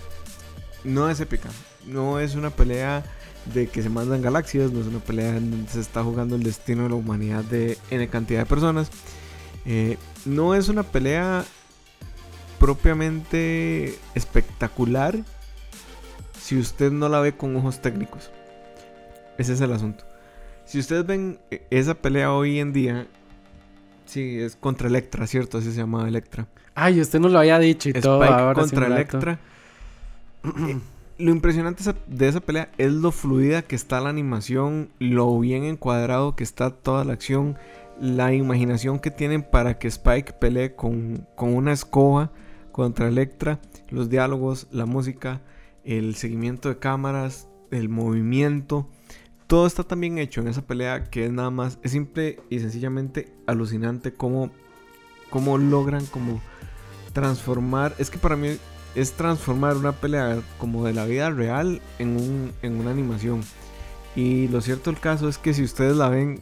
no es épica. No es una pelea de que se mandan galaxias, no es una pelea en donde se está jugando el destino de la humanidad de N cantidad de personas. Eh, no es una pelea propiamente espectacular si usted no la ve con ojos técnicos. Ese es el asunto. Si ustedes ven eh, esa pelea hoy en día, sí, es contra Electra, ¿cierto? Así se llamaba Electra. Ay, usted nos lo había dicho y todo. Spike ahora contra. Electra. Lo impresionante de esa pelea es lo fluida que está la animación, lo bien encuadrado que está toda la acción, la imaginación que tienen para que Spike pelee con, con una escoba contra Electra, los diálogos, la música, el seguimiento de cámaras, el movimiento. Todo está tan bien hecho en esa pelea que es nada más, es simple y sencillamente alucinante cómo, cómo logran como transformar, es que para mí es transformar una pelea como de la vida real en, un, en una animación. Y lo cierto del caso es que si ustedes la ven,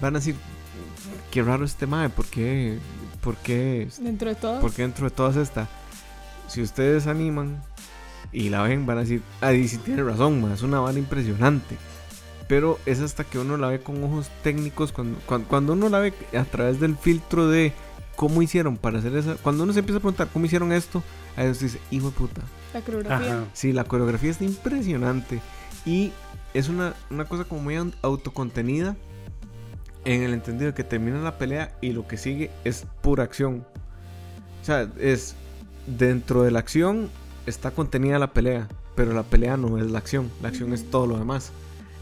van a decir, qué raro este mae, ¿por qué? ¿Por qué? Dentro de todo. ¿Por qué dentro de todas estas? Si ustedes animan y la ven, van a decir, ahí sí tiene razón, mae, es una bala impresionante. Pero es hasta que uno la ve con ojos técnicos, cuando, cuando, cuando uno la ve a través del filtro de cómo hicieron para hacer esa. Cuando uno se empieza a preguntar cómo hicieron esto, ahí uno dice, hijo de puta. La coreografía. Ajá. Sí, la coreografía está impresionante. Y es una, una cosa como muy au- autocontenida. En el entendido de que termina la pelea y lo que sigue es pura acción. O sea, es dentro de la acción está contenida la pelea. Pero la pelea no es la acción. La acción es todo lo demás.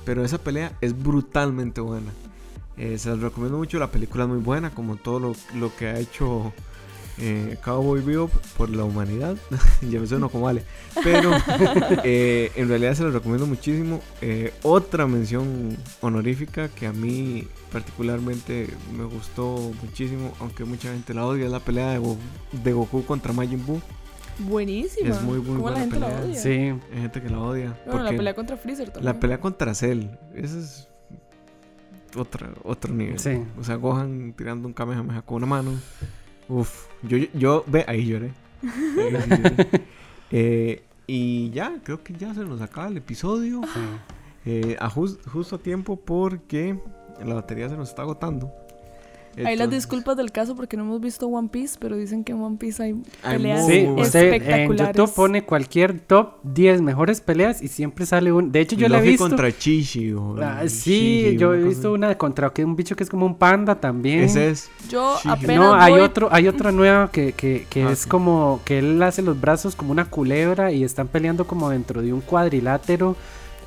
Pero esa pelea es brutalmente buena. Eh, se las recomiendo mucho. La película es muy buena, como todo lo, lo que ha hecho eh, Cowboy Bebop por la humanidad. ya me suena como vale. Pero eh, en realidad se las recomiendo muchísimo. Eh, otra mención honorífica que a mí particularmente me gustó muchísimo, aunque mucha gente la odia, es la pelea de, Go- de Goku contra Majin Buu. Buenísima. Es muy, muy ¿Cómo la buena gente la pelea. odia? Sí. Hay gente que la odia. Bueno, la pelea contra Freezer también. la pelea contra Cell, ese es otra, otro nivel. Sí. O sea, Gohan tirando un Kamehameha con una mano. Uf, yo, yo, ve, ahí lloré. Ahí sí lloré. Eh, y ya, creo que ya se nos acaba el episodio. Eh, a jus- justo a tiempo porque la batería se nos está agotando. Ahí las Entonces, disculpas del caso porque no hemos visto One Piece, pero dicen que en One Piece hay Hay peleas muy Sí, usted en espectaculares. YouTube pone cualquier top 10 mejores peleas y siempre sale un. De hecho, yo la he visto. contra Chishi. o Ah, sí, yo he una visto cosa una contra que un bicho que es como un panda también. Ese es. Yo apenas No, hay voy- otro, hay otra nueva que, que, que Ah, es sí. como que él hace los brazos como una culebra y están peleando como dentro de un cuadrilátero.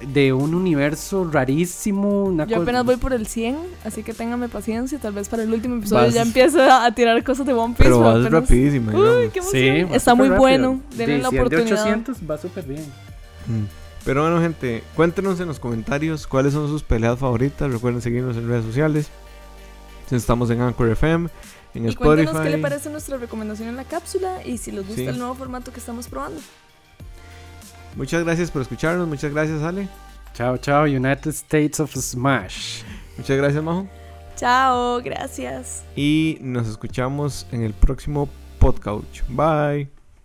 De un universo rarísimo. Una Yo apenas voy por el 100, así que téngame paciencia. Tal vez para el último episodio Vas- ya empiezo a tirar cosas de One Piece. Pero vas apenas- rapidísima, Uy, qué Sí, Está muy súper bueno. rápido. Denle de la 100 de oportunidad. 800 va súper bien. Mm. Pero bueno, gente, cuéntenos en los comentarios cuáles son sus peleas favoritas. Recuerden seguirnos en redes sociales. Estamos en Anchor FM, en Y Spotify. cuéntenos qué le parece nuestra recomendación en la cápsula y si les gusta Sí. el nuevo formato que estamos probando. Muchas gracias por escucharnos. Muchas gracias, Ale. Chao, chao, United States of Smash. Muchas gracias, Majo. Chao, gracias. Y nos escuchamos en el próximo podcast. Bye.